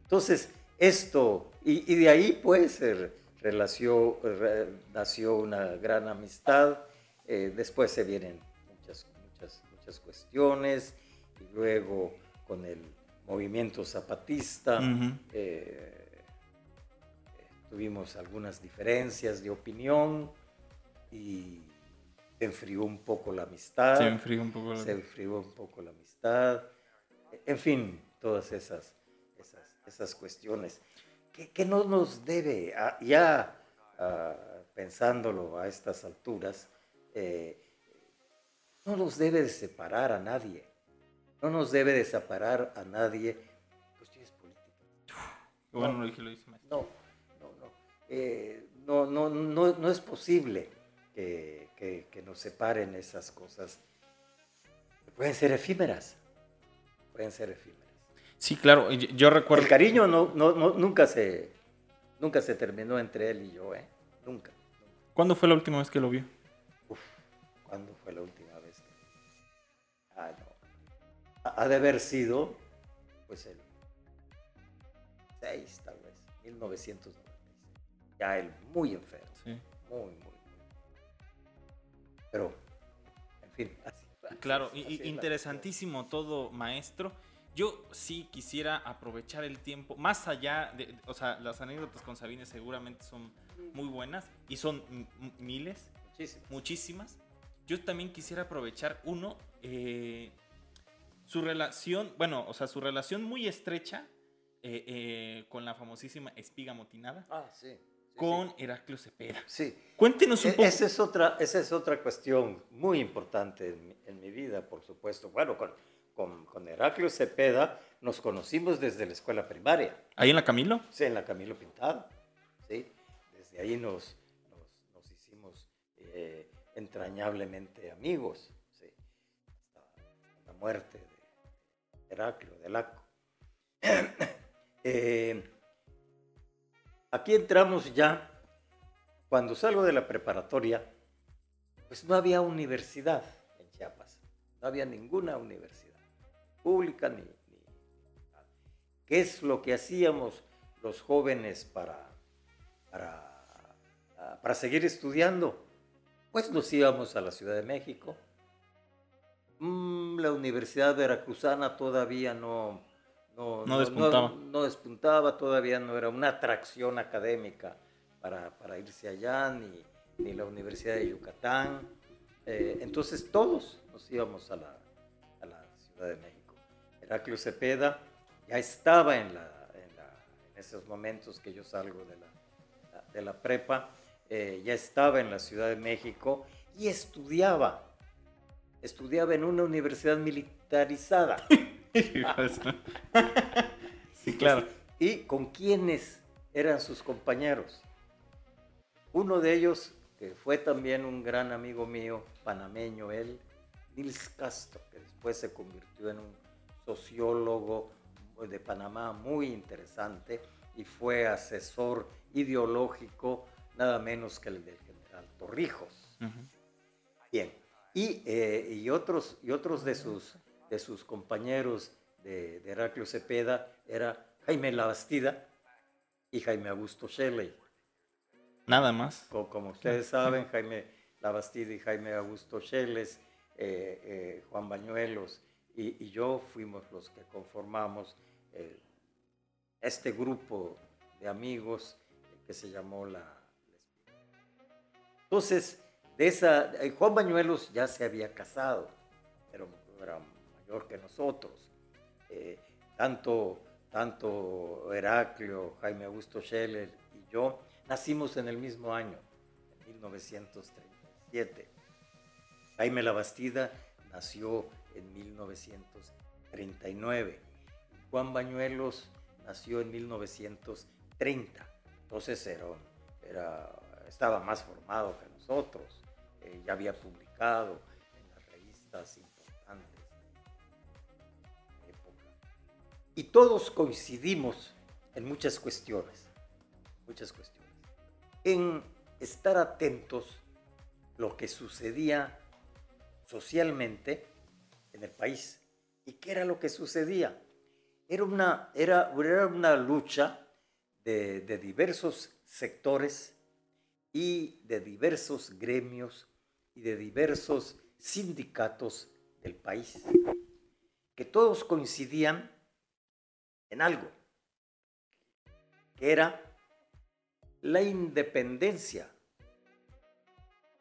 Entonces, esto, y, y de ahí puede ser nació una gran amistad, eh, después se vienen muchas, muchas, muchas cuestiones, y luego con el movimiento zapatista eh, tuvimos algunas diferencias de opinión y se enfrió un poco la amistad. Se enfrió un poco la, se enfrió un poco la amistad. En fin, todas esas, esas, esas cuestiones que, no nos debe, ya pensándolo a estas alturas, eh, no nos debe de separar a nadie, no nos debe de separar a nadie cuestiones políticas. Bueno, no, lo hice No, no, no. Eh, no, no, no, no, es posible que, que, que nos separen esas cosas. Pueden ser efímeras, pueden ser efímeras. Sí, claro, yo recuerdo... El cariño no, no, nunca, se, nunca se terminó entre él y yo, ¿eh? Nunca. ¿Cuándo fue la última vez que lo vio? Uf, ¿cuándo fue la última vez que Ah, no. Ha de haber sido, pues, el 6, tal vez, 1996. Ya él muy enfermo. Sí. Muy, muy, muy. Pero, en fin, así. Claro, interesantísimo todo, maestro. Yo sí quisiera aprovechar el tiempo, más allá de, o sea, las anécdotas con Sabine seguramente son muy buenas y son miles, muchísimas. Yo también quisiera aprovechar uno, eh, su relación, bueno, o sea, su relación muy estrecha eh, eh, con la famosísima espiga motinada. Ah, sí. con Heraclio Cepeda. Sí. Cuéntenos un e, poco. Esa es otra, esa es otra cuestión muy importante en en mi vida, por supuesto. Bueno, con, con, con Heraclio Cepeda nos conocimos desde la escuela primaria. ¿Ahí en la Camilo? Sí, en la Camilo Pintado. ¿sí? Desde ahí nos, nos, hicimos eh, entrañablemente amigos. ¿sí? Hasta la muerte de Heraclio, de Laco. Eh, aquí entramos ya, cuando salgo de la preparatoria, pues no había universidad en Chiapas, no había ninguna universidad pública ni, ¿Qué es lo que hacíamos los jóvenes para, para, seguir estudiando? Pues nos íbamos a la Ciudad de México. Mm, la Universidad Veracruzana todavía no, no, No despuntaba. no despuntaba, todavía no era una atracción académica para, para irse allá, ni, ni la Universidad de Yucatán. Eh, entonces todos nos íbamos a la, a la Ciudad de México. Heraclio Cepeda ya estaba en, la, en, la- en esos momentos que yo salgo de la, de la prepa, eh, ya estaba en la Ciudad de México y estudiaba. Estudiaba en una universidad militarizada. sí, claro. ¿Y con quiénes eran sus compañeros? Uno de ellos, que fue también un gran amigo mío, panameño él, Nils Castro, que después se convirtió en un sociólogo de Panamá muy interesante y fue asesor ideológico nada menos que el del general Torrijos. Bien, y, eh, y otros, y otros de, sus, de sus compañeros de, de Heraclio Cepeda era Jaime Labastida y Jaime Augusto Shelley. Nada más. Co- Como, ustedes saben, Jaime Labastida y Jaime Augusto Shelles, eh, eh, Juan Bañuelos y, y yo fuimos los que conformamos este grupo de amigos que se llamó la. Entonces, de esa, eh, Juan Bañuelos ya se había casado, pero era mayor que nosotros. Eh, tanto, tanto Heraclio, Jaime Augusto Scheller y yo nacimos en el mismo año, en 1937. Jaime Labastida nació en 1939. Juan Bañuelos nació en 1930. Entonces era, era- estaba más formado que nosotros. eh, ya había publicado en las revistas importantes de época. Y todos coincidimos en muchas cuestiones, muchas cuestiones. En estar atentos lo que sucedía socialmente en el país. ¿Y qué era lo que sucedía? Era una, era, una lucha de, de diversos sectores y de diversos gremios y de diversos sindicatos del país, que todos coincidían en algo, que era la independencia.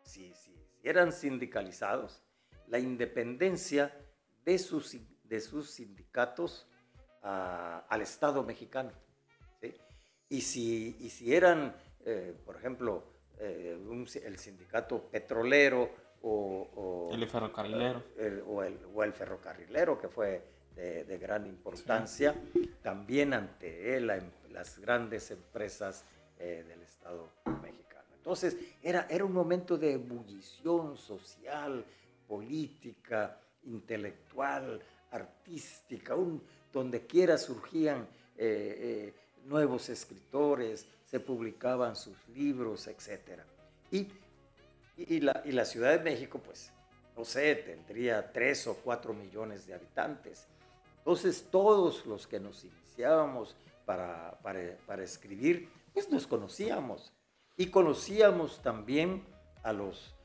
Si- si eran sindicalizados, la independencia de sus, de sus sindicatos a- al Estado mexicano. ¿sí? Y, si, y si eran, eh, por ejemplo, eh, un el sindicato petrolero o, o- El ferrocarrilero. el- o, el, o el ferrocarrilero, que fue de, de gran importancia, también ante él, la em- las grandes empresas eh, del Estado mexicano. Entonces, era, era un momento de ebullición social, política, intelectual, artística, donde quiera surgían eh, eh, nuevos escritores, se publicaban sus libros, etc. Y la, Ciudad de México, pues, no sé, tendría tres o cuatro millones de habitantes. Entonces, todos los que nos iniciábamos para, escribir, pues nos conocíamos. Y conocíamos también a los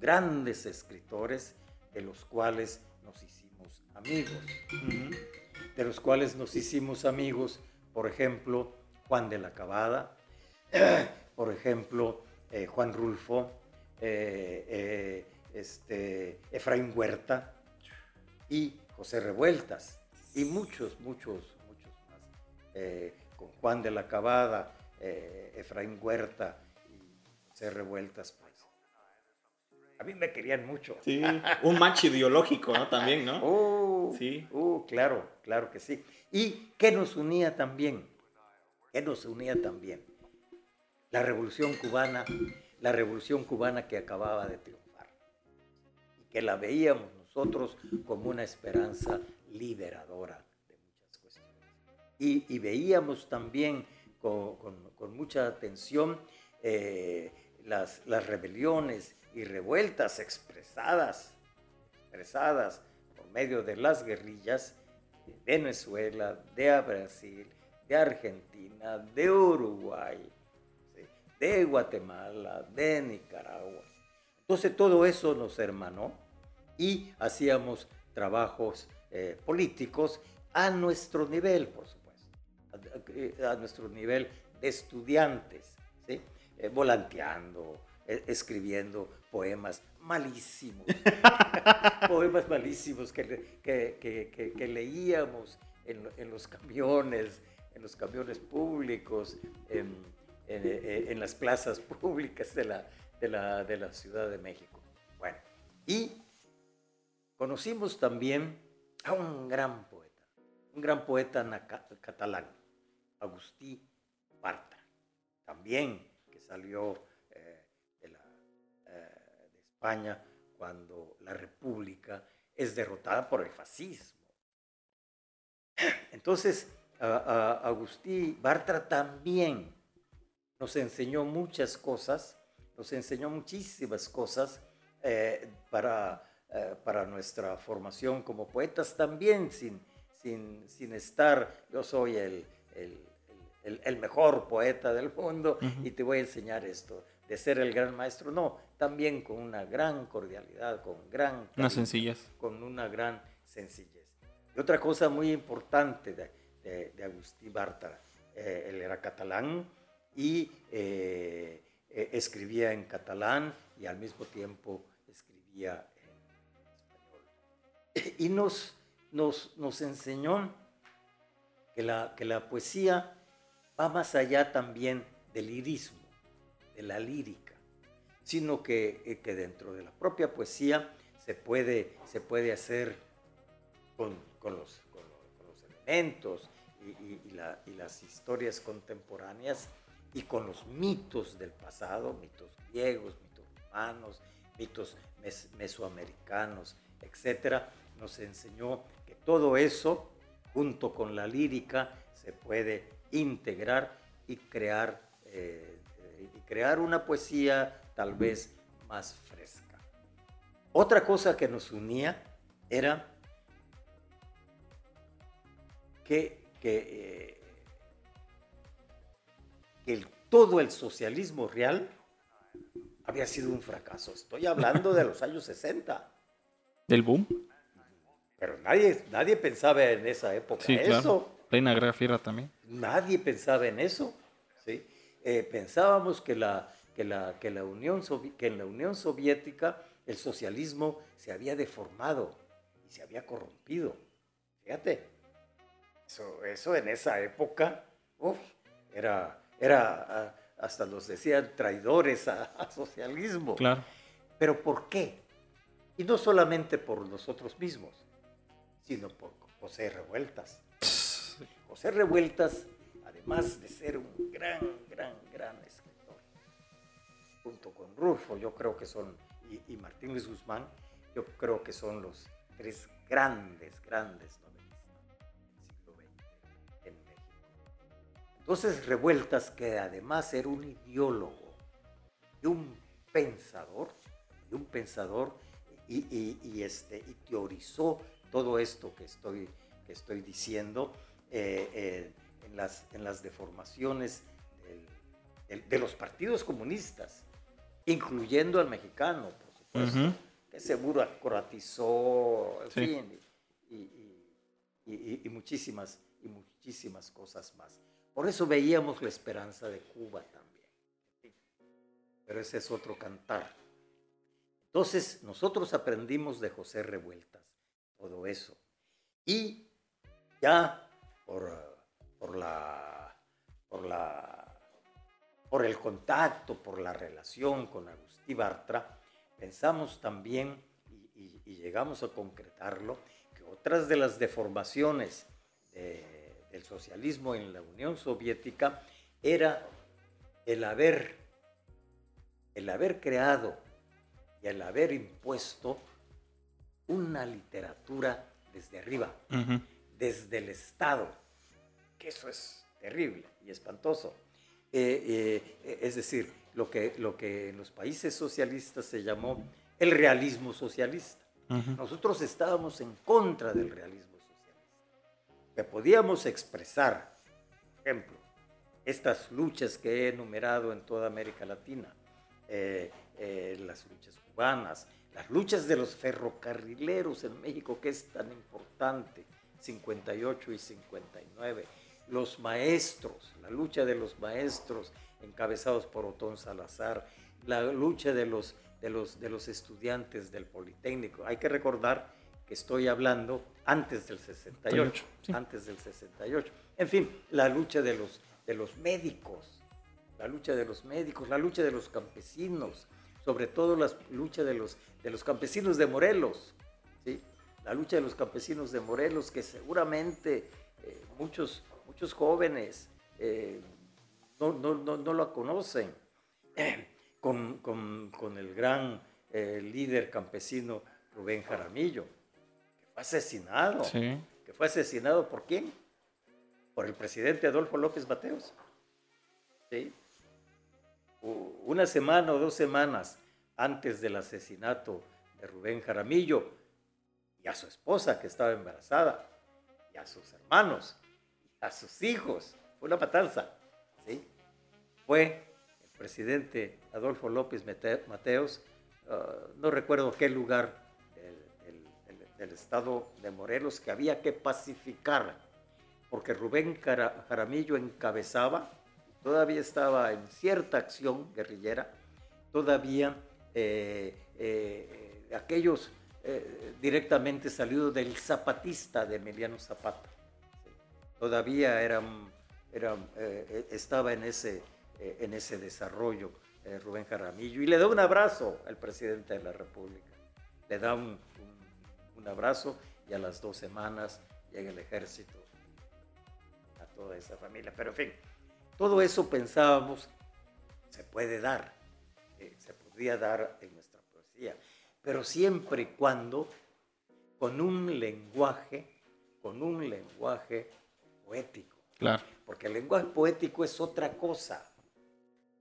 grandes escritores de los cuales nos hicimos amigos de los cuales nos hicimos amigos, por ejemplo, Juan de la Cabada, por ejemplo, eh, Juan Rulfo, eh, eh, este, Efraín Huerta y José Revueltas, y muchos, muchos, muchos más. Con Juan de la Cabada, Efraín Huerta y José Revueltas. A mí me querían mucho. Sí. Un match ideológico, ¿no? También, ¿no? Uh, Sí. uh, claro, claro que sí. ¿Y qué nos unía también? ¿Qué nos unía también? La revolución cubana, la revolución cubana que acababa de triunfar. Y que la veíamos nosotros como una esperanza liberadora de muchas cuestiones. Y, y veíamos también con, con- con mucha atención eh, las, las rebeliones y revueltas expresadas expresadas por medio de las guerrillas de Venezuela, de Brasil, de Argentina, de Uruguay, de Guatemala, de Nicaragua. Entonces todo eso nos hermanó y hacíamos trabajos eh, políticos a nuestro nivel, por supuesto, a, nuestro nivel de estudiantes, ¿sí? Eh, volanteando, e, escribiendo poemas malísimos, poemas malísimos que, que, leíamos en, los camiones, en los camiones públicos, en, en las plazas públicas de la, de, la, de la Ciudad de México. Bueno, y conocimos también a un gran poeta, un gran poeta catalán, Agustí Bartra, también que salió España cuando la República es derrotada por el fascismo. Entonces, Agustí Bartra también nos enseñó muchas cosas, nos enseñó muchísimas cosas eh, para eh, para nuestra formación como poetas también, sin, sin, sin estar, yo soy el, el, el, mejor poeta del mundo y te voy a enseñar esto, de ser el gran maestro, no, también con una gran cordialidad, con gran... una sencillez. Con una gran sencillez. Y otra cosa muy importante de, de, Agustín Bartra, eh, él era catalán y eh, escribía en catalán y al mismo tiempo escribía y nos, nos, nos enseñó que la, que la poesía va más allá también del lirismo, de la lírica, sino que, eh, que dentro de la propia poesía se puede, se puede hacer con, con, los, con, los, elementos y, y, la, y, las historias contemporáneas y con los mitos del pasado, mitos griegos, mitos romanos, mitos mesoamericanos, etcétera, nos enseñó que todo eso, junto con la lírica, se puede integrar y crear, eh, y crear una poesía tal vez más fresca. Otra cosa que nos unía era que, que, eh, todo el socialismo real había sido un fracaso. Estoy hablando de los años 60. ¿Del boom? Pero nadie, nadie pensaba en esa época sí, eso. Plena Guerra Fría también. Nadie pensaba en eso. ¿sí? Eh, pensábamos que, la, que, la, que, la Unión que en la Unión Soviética el socialismo se había deformado y se había corrompido. Fíjate, eso, eso en esa época uf, era, era, ah, hasta los decían traidores al socialismo. Claro. Pero ¿por qué? Y no solamente por nosotros mismos, sino por José Revueltas. José Revueltas, además de ser un gran, gran, gran escritor, junto con Rulfo, yo creo que son, y, Martín Luis Guzmán, yo creo que son los tres grandes, grandes novelistas del siglo XX en México. Entonces Revueltas, que además era un ideólogo y un pensador, y un pensador, y, este, y teorizó todo esto que estoy, que estoy diciendo eh, eh, en, las, en las deformaciones de los partidos comunistas, incluyendo al mexicano, por supuesto, que seguro acoratizó, en fin, y, muchísimas, y muchísimas cosas más. Por eso veíamos la esperanza de Cuba también. Pero ese es otro cantar. Entonces, nosotros aprendimos de José Revueltas todo eso. Y ya por, por, la, por, la, por el contacto, por la relación con Agustí Bartra, pensamos también y, llegamos a concretarlo, que otras de las deformaciones del socialismo en la Unión Soviética era el haber, el haber creado y el haber impuesto una literatura desde arriba, desde el Estado, que eso es terrible y espantoso. Eh, eh, es decir, lo que, lo que en los países socialistas se llamó el realismo socialista. Nosotros estábamos en contra del realismo socialista, que podíamos expresar, por ejemplo, estas luchas que he enumerado en toda América Latina, eh, las luchas cubanas, las luchas de los ferrocarrileros en México, que es tan importante 58 y 59. Los maestros, la lucha de los maestros encabezados por Otón Salazar, la lucha de los, de los, de los estudiantes del Politécnico. Hay que recordar que estoy hablando antes del 68, antes del 68. En fin, la lucha de los, de los médicos, la lucha de los médicos, la lucha de los campesinos, sobre todo la lucha de los, de los campesinos de Morelos, ¿sí? la lucha de los campesinos de Morelos, que seguramente eh, muchos, muchos jóvenes eh, no, no, no, no, la conocen, con, con, con, el gran eh, líder campesino Rubén Jaramillo, que fue asesinado. ¿Que fue asesinado por quién? Por el presidente Adolfo López Mateos. ¿Sí? Una semana o dos semanas antes del asesinato de Rubén Jaramillo, y a su esposa que estaba embarazada, y a sus hermanos, a sus hijos. Fue una matanza. ¿sí? Fue el presidente Adolfo López Mateos, ah, no recuerdo qué lugar del, estado de Morelos, que había que pacificar, porque Rubén Jaramillo encabezaba, todavía estaba en cierta acción guerrillera, todavía eh, eh, aquellos eh, directamente salido del zapatista de Emiliano Zapata. Todavía era, era eh, estaba en ese, eh, en ese desarrollo Rubén Jaramillo y le da un abrazo al presidente de la República. Le da un, un, abrazo y a las dos semanas llega el ejército a toda esa familia. Pero en fin, todo eso pensábamos se puede dar, se podría dar en nuestra poesía pero siempre y cuando con un lenguaje, con un lenguaje poético. Claro. Porque el lenguaje poético es otra cosa.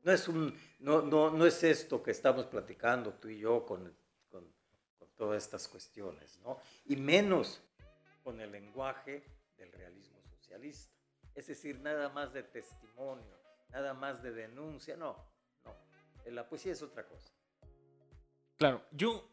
No es, un, no, no, no es esto que estamos platicando tú y yo con, con, con todas estas cuestiones, ¿no? Y menos con el lenguaje del realismo socialista. Es decir, nada más de testimonio, nada más de denuncia, no, no. La poesía es otra cosa. Claro, yo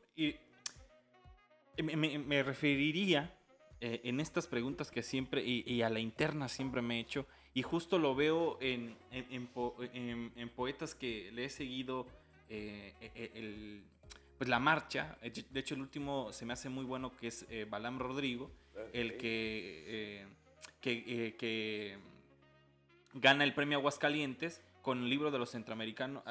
me, referiría eh, en estas preguntas que siempre, y, a la interna siempre me he hecho, y justo lo veo en, en, poetas que le he seguido eh, e, pues la marcha. De hecho, el último se me hace muy bueno que es eh, Balam Rodrigo, el que, que, que, gana el premio Aguascalientes con el libro de los centroamericanos,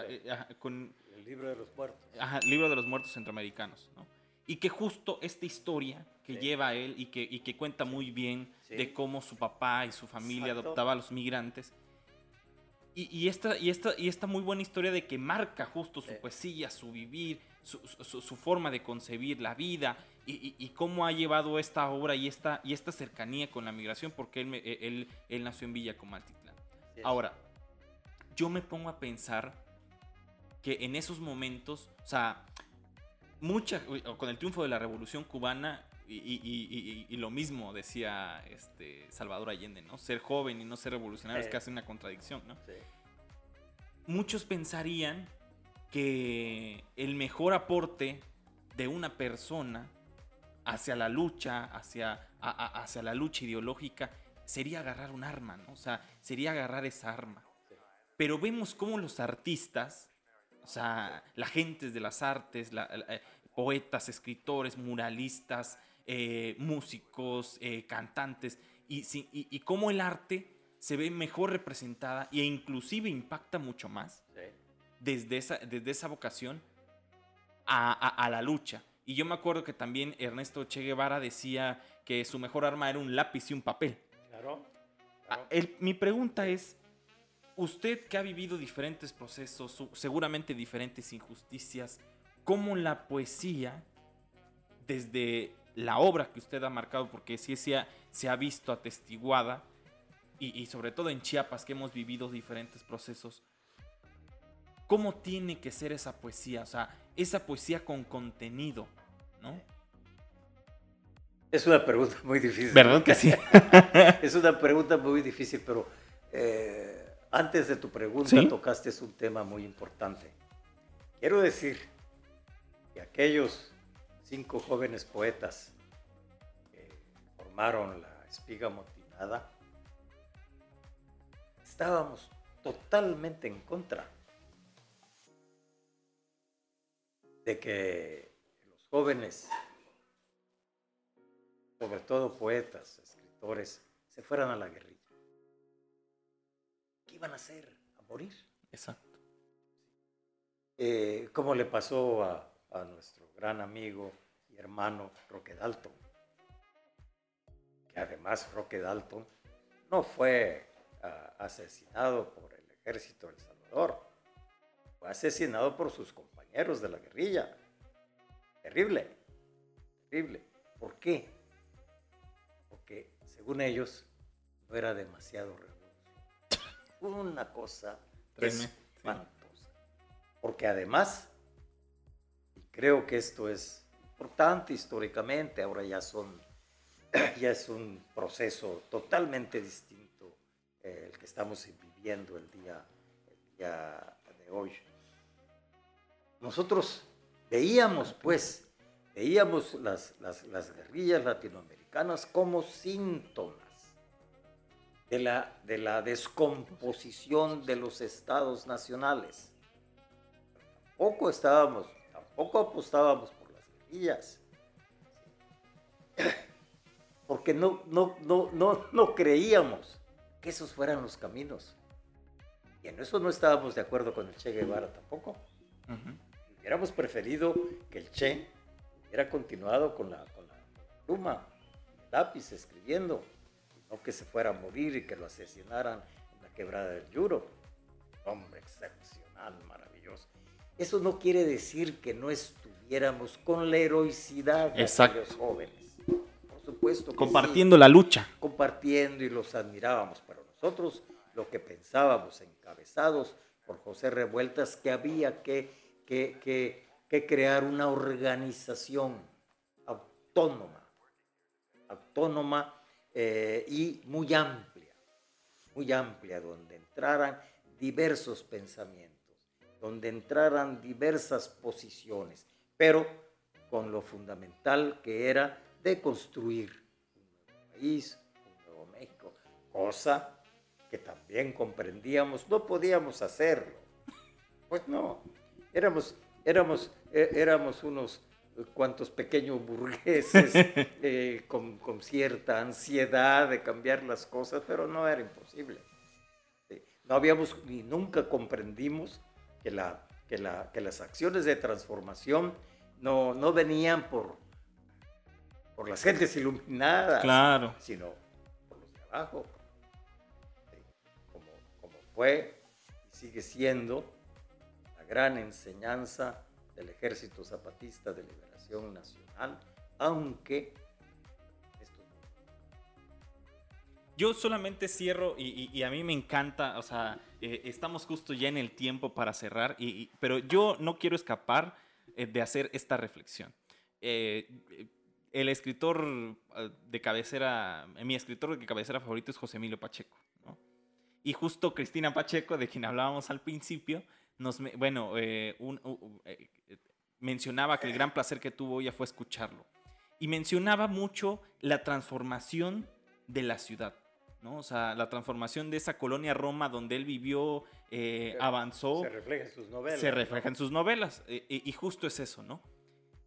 con libro de los muertos. Ajá, libro de los muertos centroamericanos, ¿no? Y que justo esta historia que lleva él y que, y que cuenta muy bien de cómo su papá y su familia adoptaba a los migrantes. Y, y, esta, y, esta, y esta muy buena historia de que marca justo su poesía, su vivir, su, su, forma de concebir la vida y, y, cómo ha llevado esta obra y esta, y esta cercanía con la migración, porque él, él, él nació en Villa Comaltitlán. Ahora, yo me pongo a pensar que en esos momentos, o sea, mucha, con el triunfo de la revolución cubana, y, lo mismo decía este Salvador Allende, ¿no? Ser joven y no ser revolucionario es casi una contradicción, ¿no? Muchos pensarían que el mejor aporte de una persona hacia la lucha, hacia, hacia la lucha ideológica, sería agarrar un arma, ¿no? O sea, sería agarrar esa arma. Pero vemos cómo los artistas o sea, la gente de las artes, eh, poetas, escritores, muralistas, eh, músicos, eh, cantantes, y, y, cómo el arte se ve mejor representada e inclusive impacta mucho más desde, esa, desde esa vocación a, la lucha. Y yo me acuerdo que también Ernesto Che Guevara decía que su mejor arma era un lápiz y un papel. Claro. Ah, mi pregunta es, usted que ha vivido diferentes procesos, seguramente diferentes injusticias, ¿cómo la poesía, desde la obra que usted ha marcado, porque sí se ha, se ha visto atestiguada, y, sobre todo en Chiapas que hemos vivido diferentes procesos, ¿cómo tiene que ser esa poesía? O sea, esa poesía con contenido, ¿no? Es una pregunta muy difícil. ¿Verdad que sí? es una pregunta muy difícil, pero eh, antes de tu pregunta tocaste un tema muy importante. Quiero decir que aquellos cinco jóvenes poetas que formaron la espiga motinada, estábamos totalmente en contra de que los jóvenes, sobre todo poetas, escritores, se fueran a la guerrilla. ¿Qué iban a hacer? ¿A morir? Exacto. Eh, como le pasó a, a nuestro gran amigo y hermano Roque Dalton, que además Roque Dalton no fue ah, asesinado por el ejército de El Salvador, fue asesinado por sus compañeros de la guerrilla. Terrible, terrible. ¿Por qué? Porque según ellos no era demasiado revolución. Una cosa espantosa. Porque además, creo que esto es importante históricamente, ahora ya son, ya es un proceso totalmente distinto eh, el que estamos viviendo el día, el día de hoy. Nosotros veíamos, pues, veíamos las, las, las guerrillas latinoamericanas como síntomas de la, de la descomposición de los estados nacionales. Tampoco estábamos, tampoco apostábamos por las guerrillas. Porque no, no, no, no, no creíamos que esos fueran los caminos. Y en eso no estábamos de acuerdo con el Che Guevara tampoco. Ujú. Hubiéramos preferido que el Che hubiera continuado con la, con la pluma, el lápiz, escribiendo, no que se fuera a morir y que lo asesinaran en la quebrada del Yuro. Hombre excepcional, maravilloso. Eso no quiere decir que no estuviéramos con la heroicidad de aquellos jóvenes. Por supuesto que sí Compartiendo la lucha. compartiendo y los admirábamos, pero nosotros lo que pensábamos, encabezados por José Revueltas, que había que, que, que- que crear una organización autónoma, autónoma eh, y muy amplia, muy amplia, donde entraran diversos pensamientos, donde entraran diversas posiciones, pero con lo fundamental que era de construir un nuevo país, un nuevo México, cosa que también comprendíamos, no podíamos hacerlo. Pues no, éramos, éramos, eh, éramos unos cuantos pequeños burgueses eh, con, con cierta ansiedad de cambiar las cosas, pero no era imposible. No habíamos ni nunca comprendimos que, la, que, la, que las acciones de transformación no, no venían por, por las gentes iluminadas, Claro. sino por los de abajo, Sí, como, como fue y sigue siendo la gran enseñanza del Ejército Zapatista de Liberación Nacional, aunque Yo solamente cierro y, a mí me encanta, o sea, eh, estamos justo ya en el tiempo para cerrar, pero yo no quiero escapar eh, de hacer esta reflexión. Eh, el escritor de cabecera, mi escritor de cabecera favorito es José Emilio Pacheco. Y justo Cristina Pacheco, de quien hablábamos al principio, nos, bueno, mencionaba que el gran placer que tuvo ella fue escucharlo. Y mencionaba mucho la transformación de la ciudad, ¿no? O sea, la transformación de esa colonia Roma donde él vivió, eh, avanzó se refleja en sus novelas. se refleja en sus novelas. eh, y, y justo es eso, ¿no?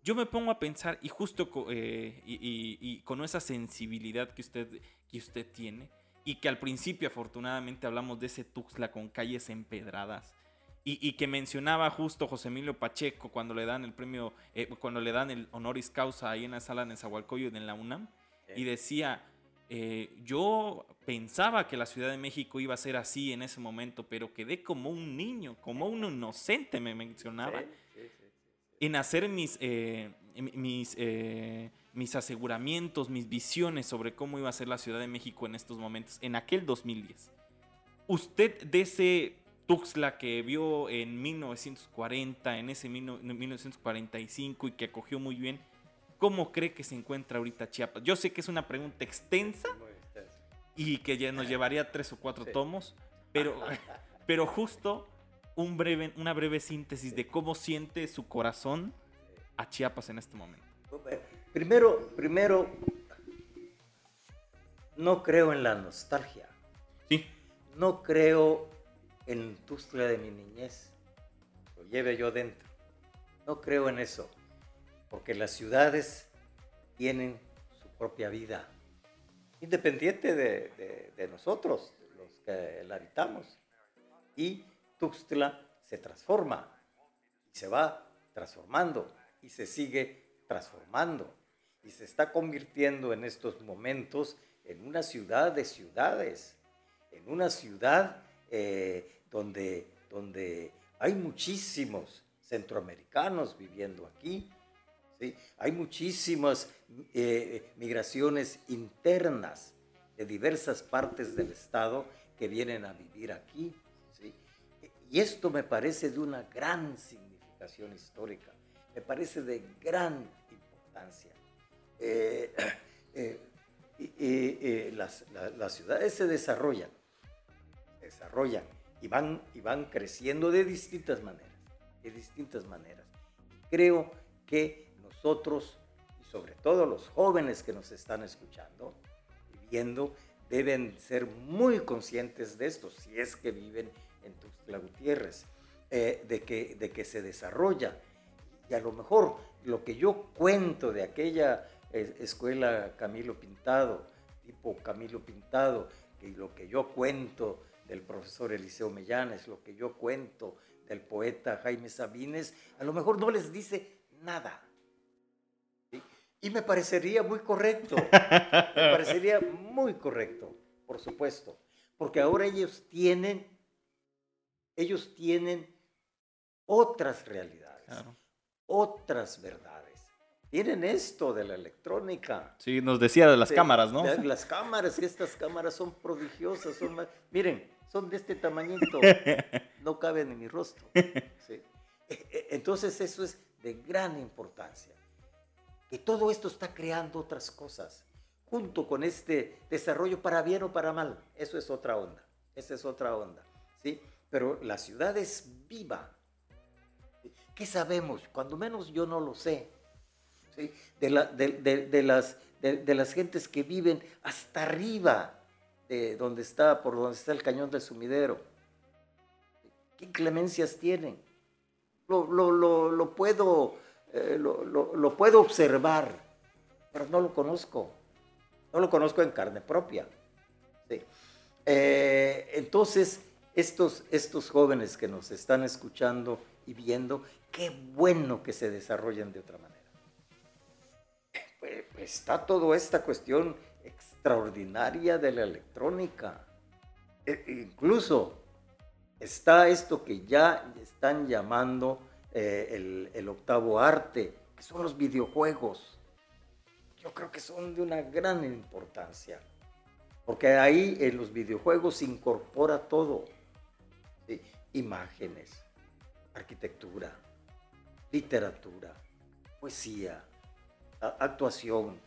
Yo me pongo a pensar, y justo eh, y, y- y con esa sensibilidad que usted, que usted tiene, y que al principio afortunadamente hablamos de ese Tuxtla con calles empedradas, y, que mencionaba justo José Emilio Pacheco cuando le dan el premio, eh, cuando le dan el honoris causa ahí en la sala de Nezahualcóyotl en la UNAM, y decía, eh, yo pensaba que la Ciudad de México iba a ser así en ese momento, pero quedé como un niño, como un inocente, me mencionaba, Sí, sí, sí, sí. en hacer mis, eh, mi- mis, eh, mis aseguramientos, mis visiones sobre cómo iba a ser la Ciudad de México en estos momentos, en aquel 2010. Usted de ese Tuxtla que vio en 1940, en ese mil- 1945 y que acogió muy bien, ¿cómo cree que se encuentra ahorita Chiapas? Yo sé que es una pregunta extensa y que ya nos llevaría tres o cuatro Sí. tomos, pero, pero justo un breve, una breve síntesis de cómo siente su corazón a Chiapas en este momento. Primero, primero, no creo en la nostalgia. Sí. No creo en Tustla de mi niñez. Lo lleve yo dentro. No creo en eso. Porque las ciudades tienen su propia vida. Independiente de, nosotros, los que la habitamos. Y Tuxtla se transforma y se va transformando y se sigue transformando y se está convirtiendo en estos momentos en una ciudad de ciudades, en una ciudad eh, donde, donde hay muchísimos centroamericanos viviendo aquí, ¿sí? hay muchísimas eh, migraciones internas de diversas partes del estado que vienen a vivir aquí. Y esto me parece de una gran significación histórica, me parece de gran importancia. Eh, eh, eh, las, ciudades se desarrollan, desarrollan y van, y van creciendo de distintas maneras, de distintas maneras. Creo que nosotros, y sobre todo los jóvenes que nos están escuchando y viendo, deben ser muy conscientes de esto, si es que viven en Tuxtla Gutiérrez, eh, de, que, de que se desarrolla. Y a lo mejor lo que yo cuento de aquella eh, escuela Camilo Pintado, tipo Camilo Pintado, y lo que yo cuento del profesor Eliseo Mellanes, lo que yo cuento del poeta Jaime Sabines, a lo mejor no les dice nada. Y me parecería muy correcto, me parecería muy correcto, por supuesto, porque ahora ellos tienen ellos tienen otras realidades, otras verdades. Tienen esto de la electrónica. Sí, nos decía de las cámaras, ¿no? las cámaras, estas cámaras son prodigiosas, son miren, son de este tamañito, no caben en mi rostro. E, e, entonces eso es de gran importancia. Y todo esto está creando otras cosas, junto con este desarrollo para bien o para mal. Eso es otra onda, esa es otra onda. ¿sí? pero la ciudad es viva. ¿Qué sabemos? Cuando menos yo no lo sé. De, las, de, las gentes que viven hasta arriba de donde está, por donde está el cañón del sumidero. ¿Qué inclemencias tienen? Lo, puedo, eh, lo, puedo observar, pero no lo conozco. No lo conozco en carne propia. Eh, entonces, estos, estos jóvenes que nos están escuchando y viendo, qué bueno que se desarrollen de otra manera. Pues, pues, está toda esta cuestión extraordinaria de la electrónica. E, incluso está esto que ya están llamando eh, el, el octavo arte, que son los videojuegos. Yo creo que son de una gran importancia, porque ahí en los videojuegos se incorpora todo imágenes, arquitectura, literatura, poesía, actuación,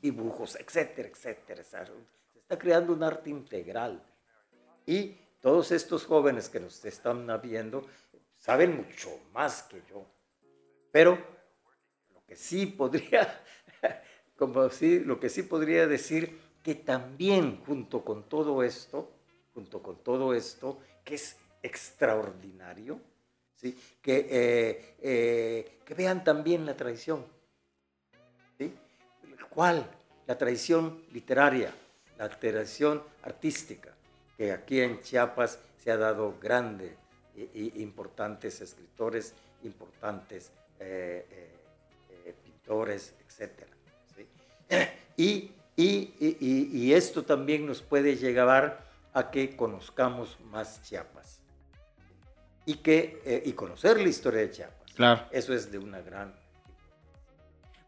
dibujos, etcétera, etcétera. Se está creando un arte integral. Y todos estos jóvenes que nos están viendo saben mucho más que yo. Pero lo que sí podría, como si, lo que sí podría decir que también junto con todo esto, junto con todo esto, que es extraordinario, ¿sí? que, eh, eh, que vean también la tradición. ¿sí? ¿Cuál? La tradición literaria, la tradición artística, que aquí en Chiapas se ha dado grandes e, importantes escritores, importantes eh, pintores, etc. Y, y, esto también nos puede llevar a que conozcamos más Chiapas y, que, eh, y conocer la historia de Chiapas. Claro. Eso es de una gran...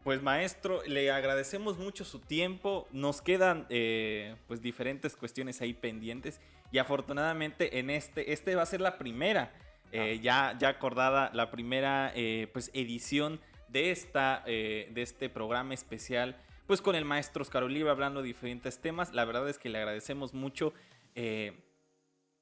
Pues maestro, le agradecemos mucho su tiempo. Nos quedan eh, pues diferentes cuestiones ahí pendientes y afortunadamente en este, este va a ser la primera, eh, ah. ya, ya acordada, la primera pues edición de, esta, de este programa especial pues con el maestro Oscar Oliva hablando de diferentes temas. La verdad es que le agradecemos mucho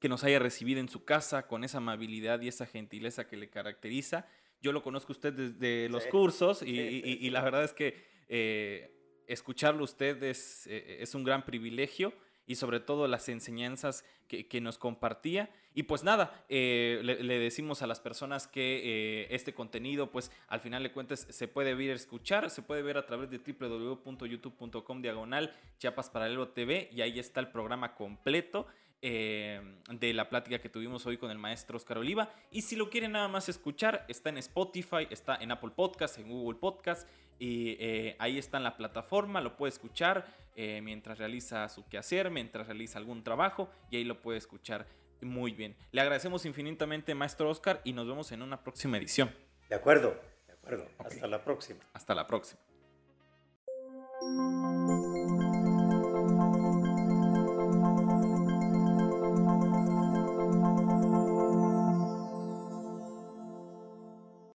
que nos haya recibido en su casa con esa amabilidad y esa gentileza que le caracteriza. Yo lo conozco usted desde los cursos y, la verdad es que eh, escucharlo usted es, eh, es un gran privilegio y sobre todo las enseñanzas que, nos compartía. Y pues nada, eh, le, decimos a las personas que eh, este contenido, pues al final de cuentas, se puede ver, escuchar, se puede ver a través de www.youtube.com diagonal Chiapas Paralelo TV y ahí está el programa completo. Eh, de la plática que tuvimos hoy con el maestro Oscar Oliva. Y si lo quieren nada más escuchar, está en Spotify, está en Apple Podcast, en Google Podcast. Y eh, ahí está en la plataforma, lo puede escuchar eh, mientras realiza su quehacer, mientras realiza algún trabajo. Y ahí lo puede escuchar muy bien. Le agradecemos infinitamente, maestro Oscar, y nos vemos en una próxima edición. De acuerdo, de acuerdo. Hasta la próxima. Hasta la próxima.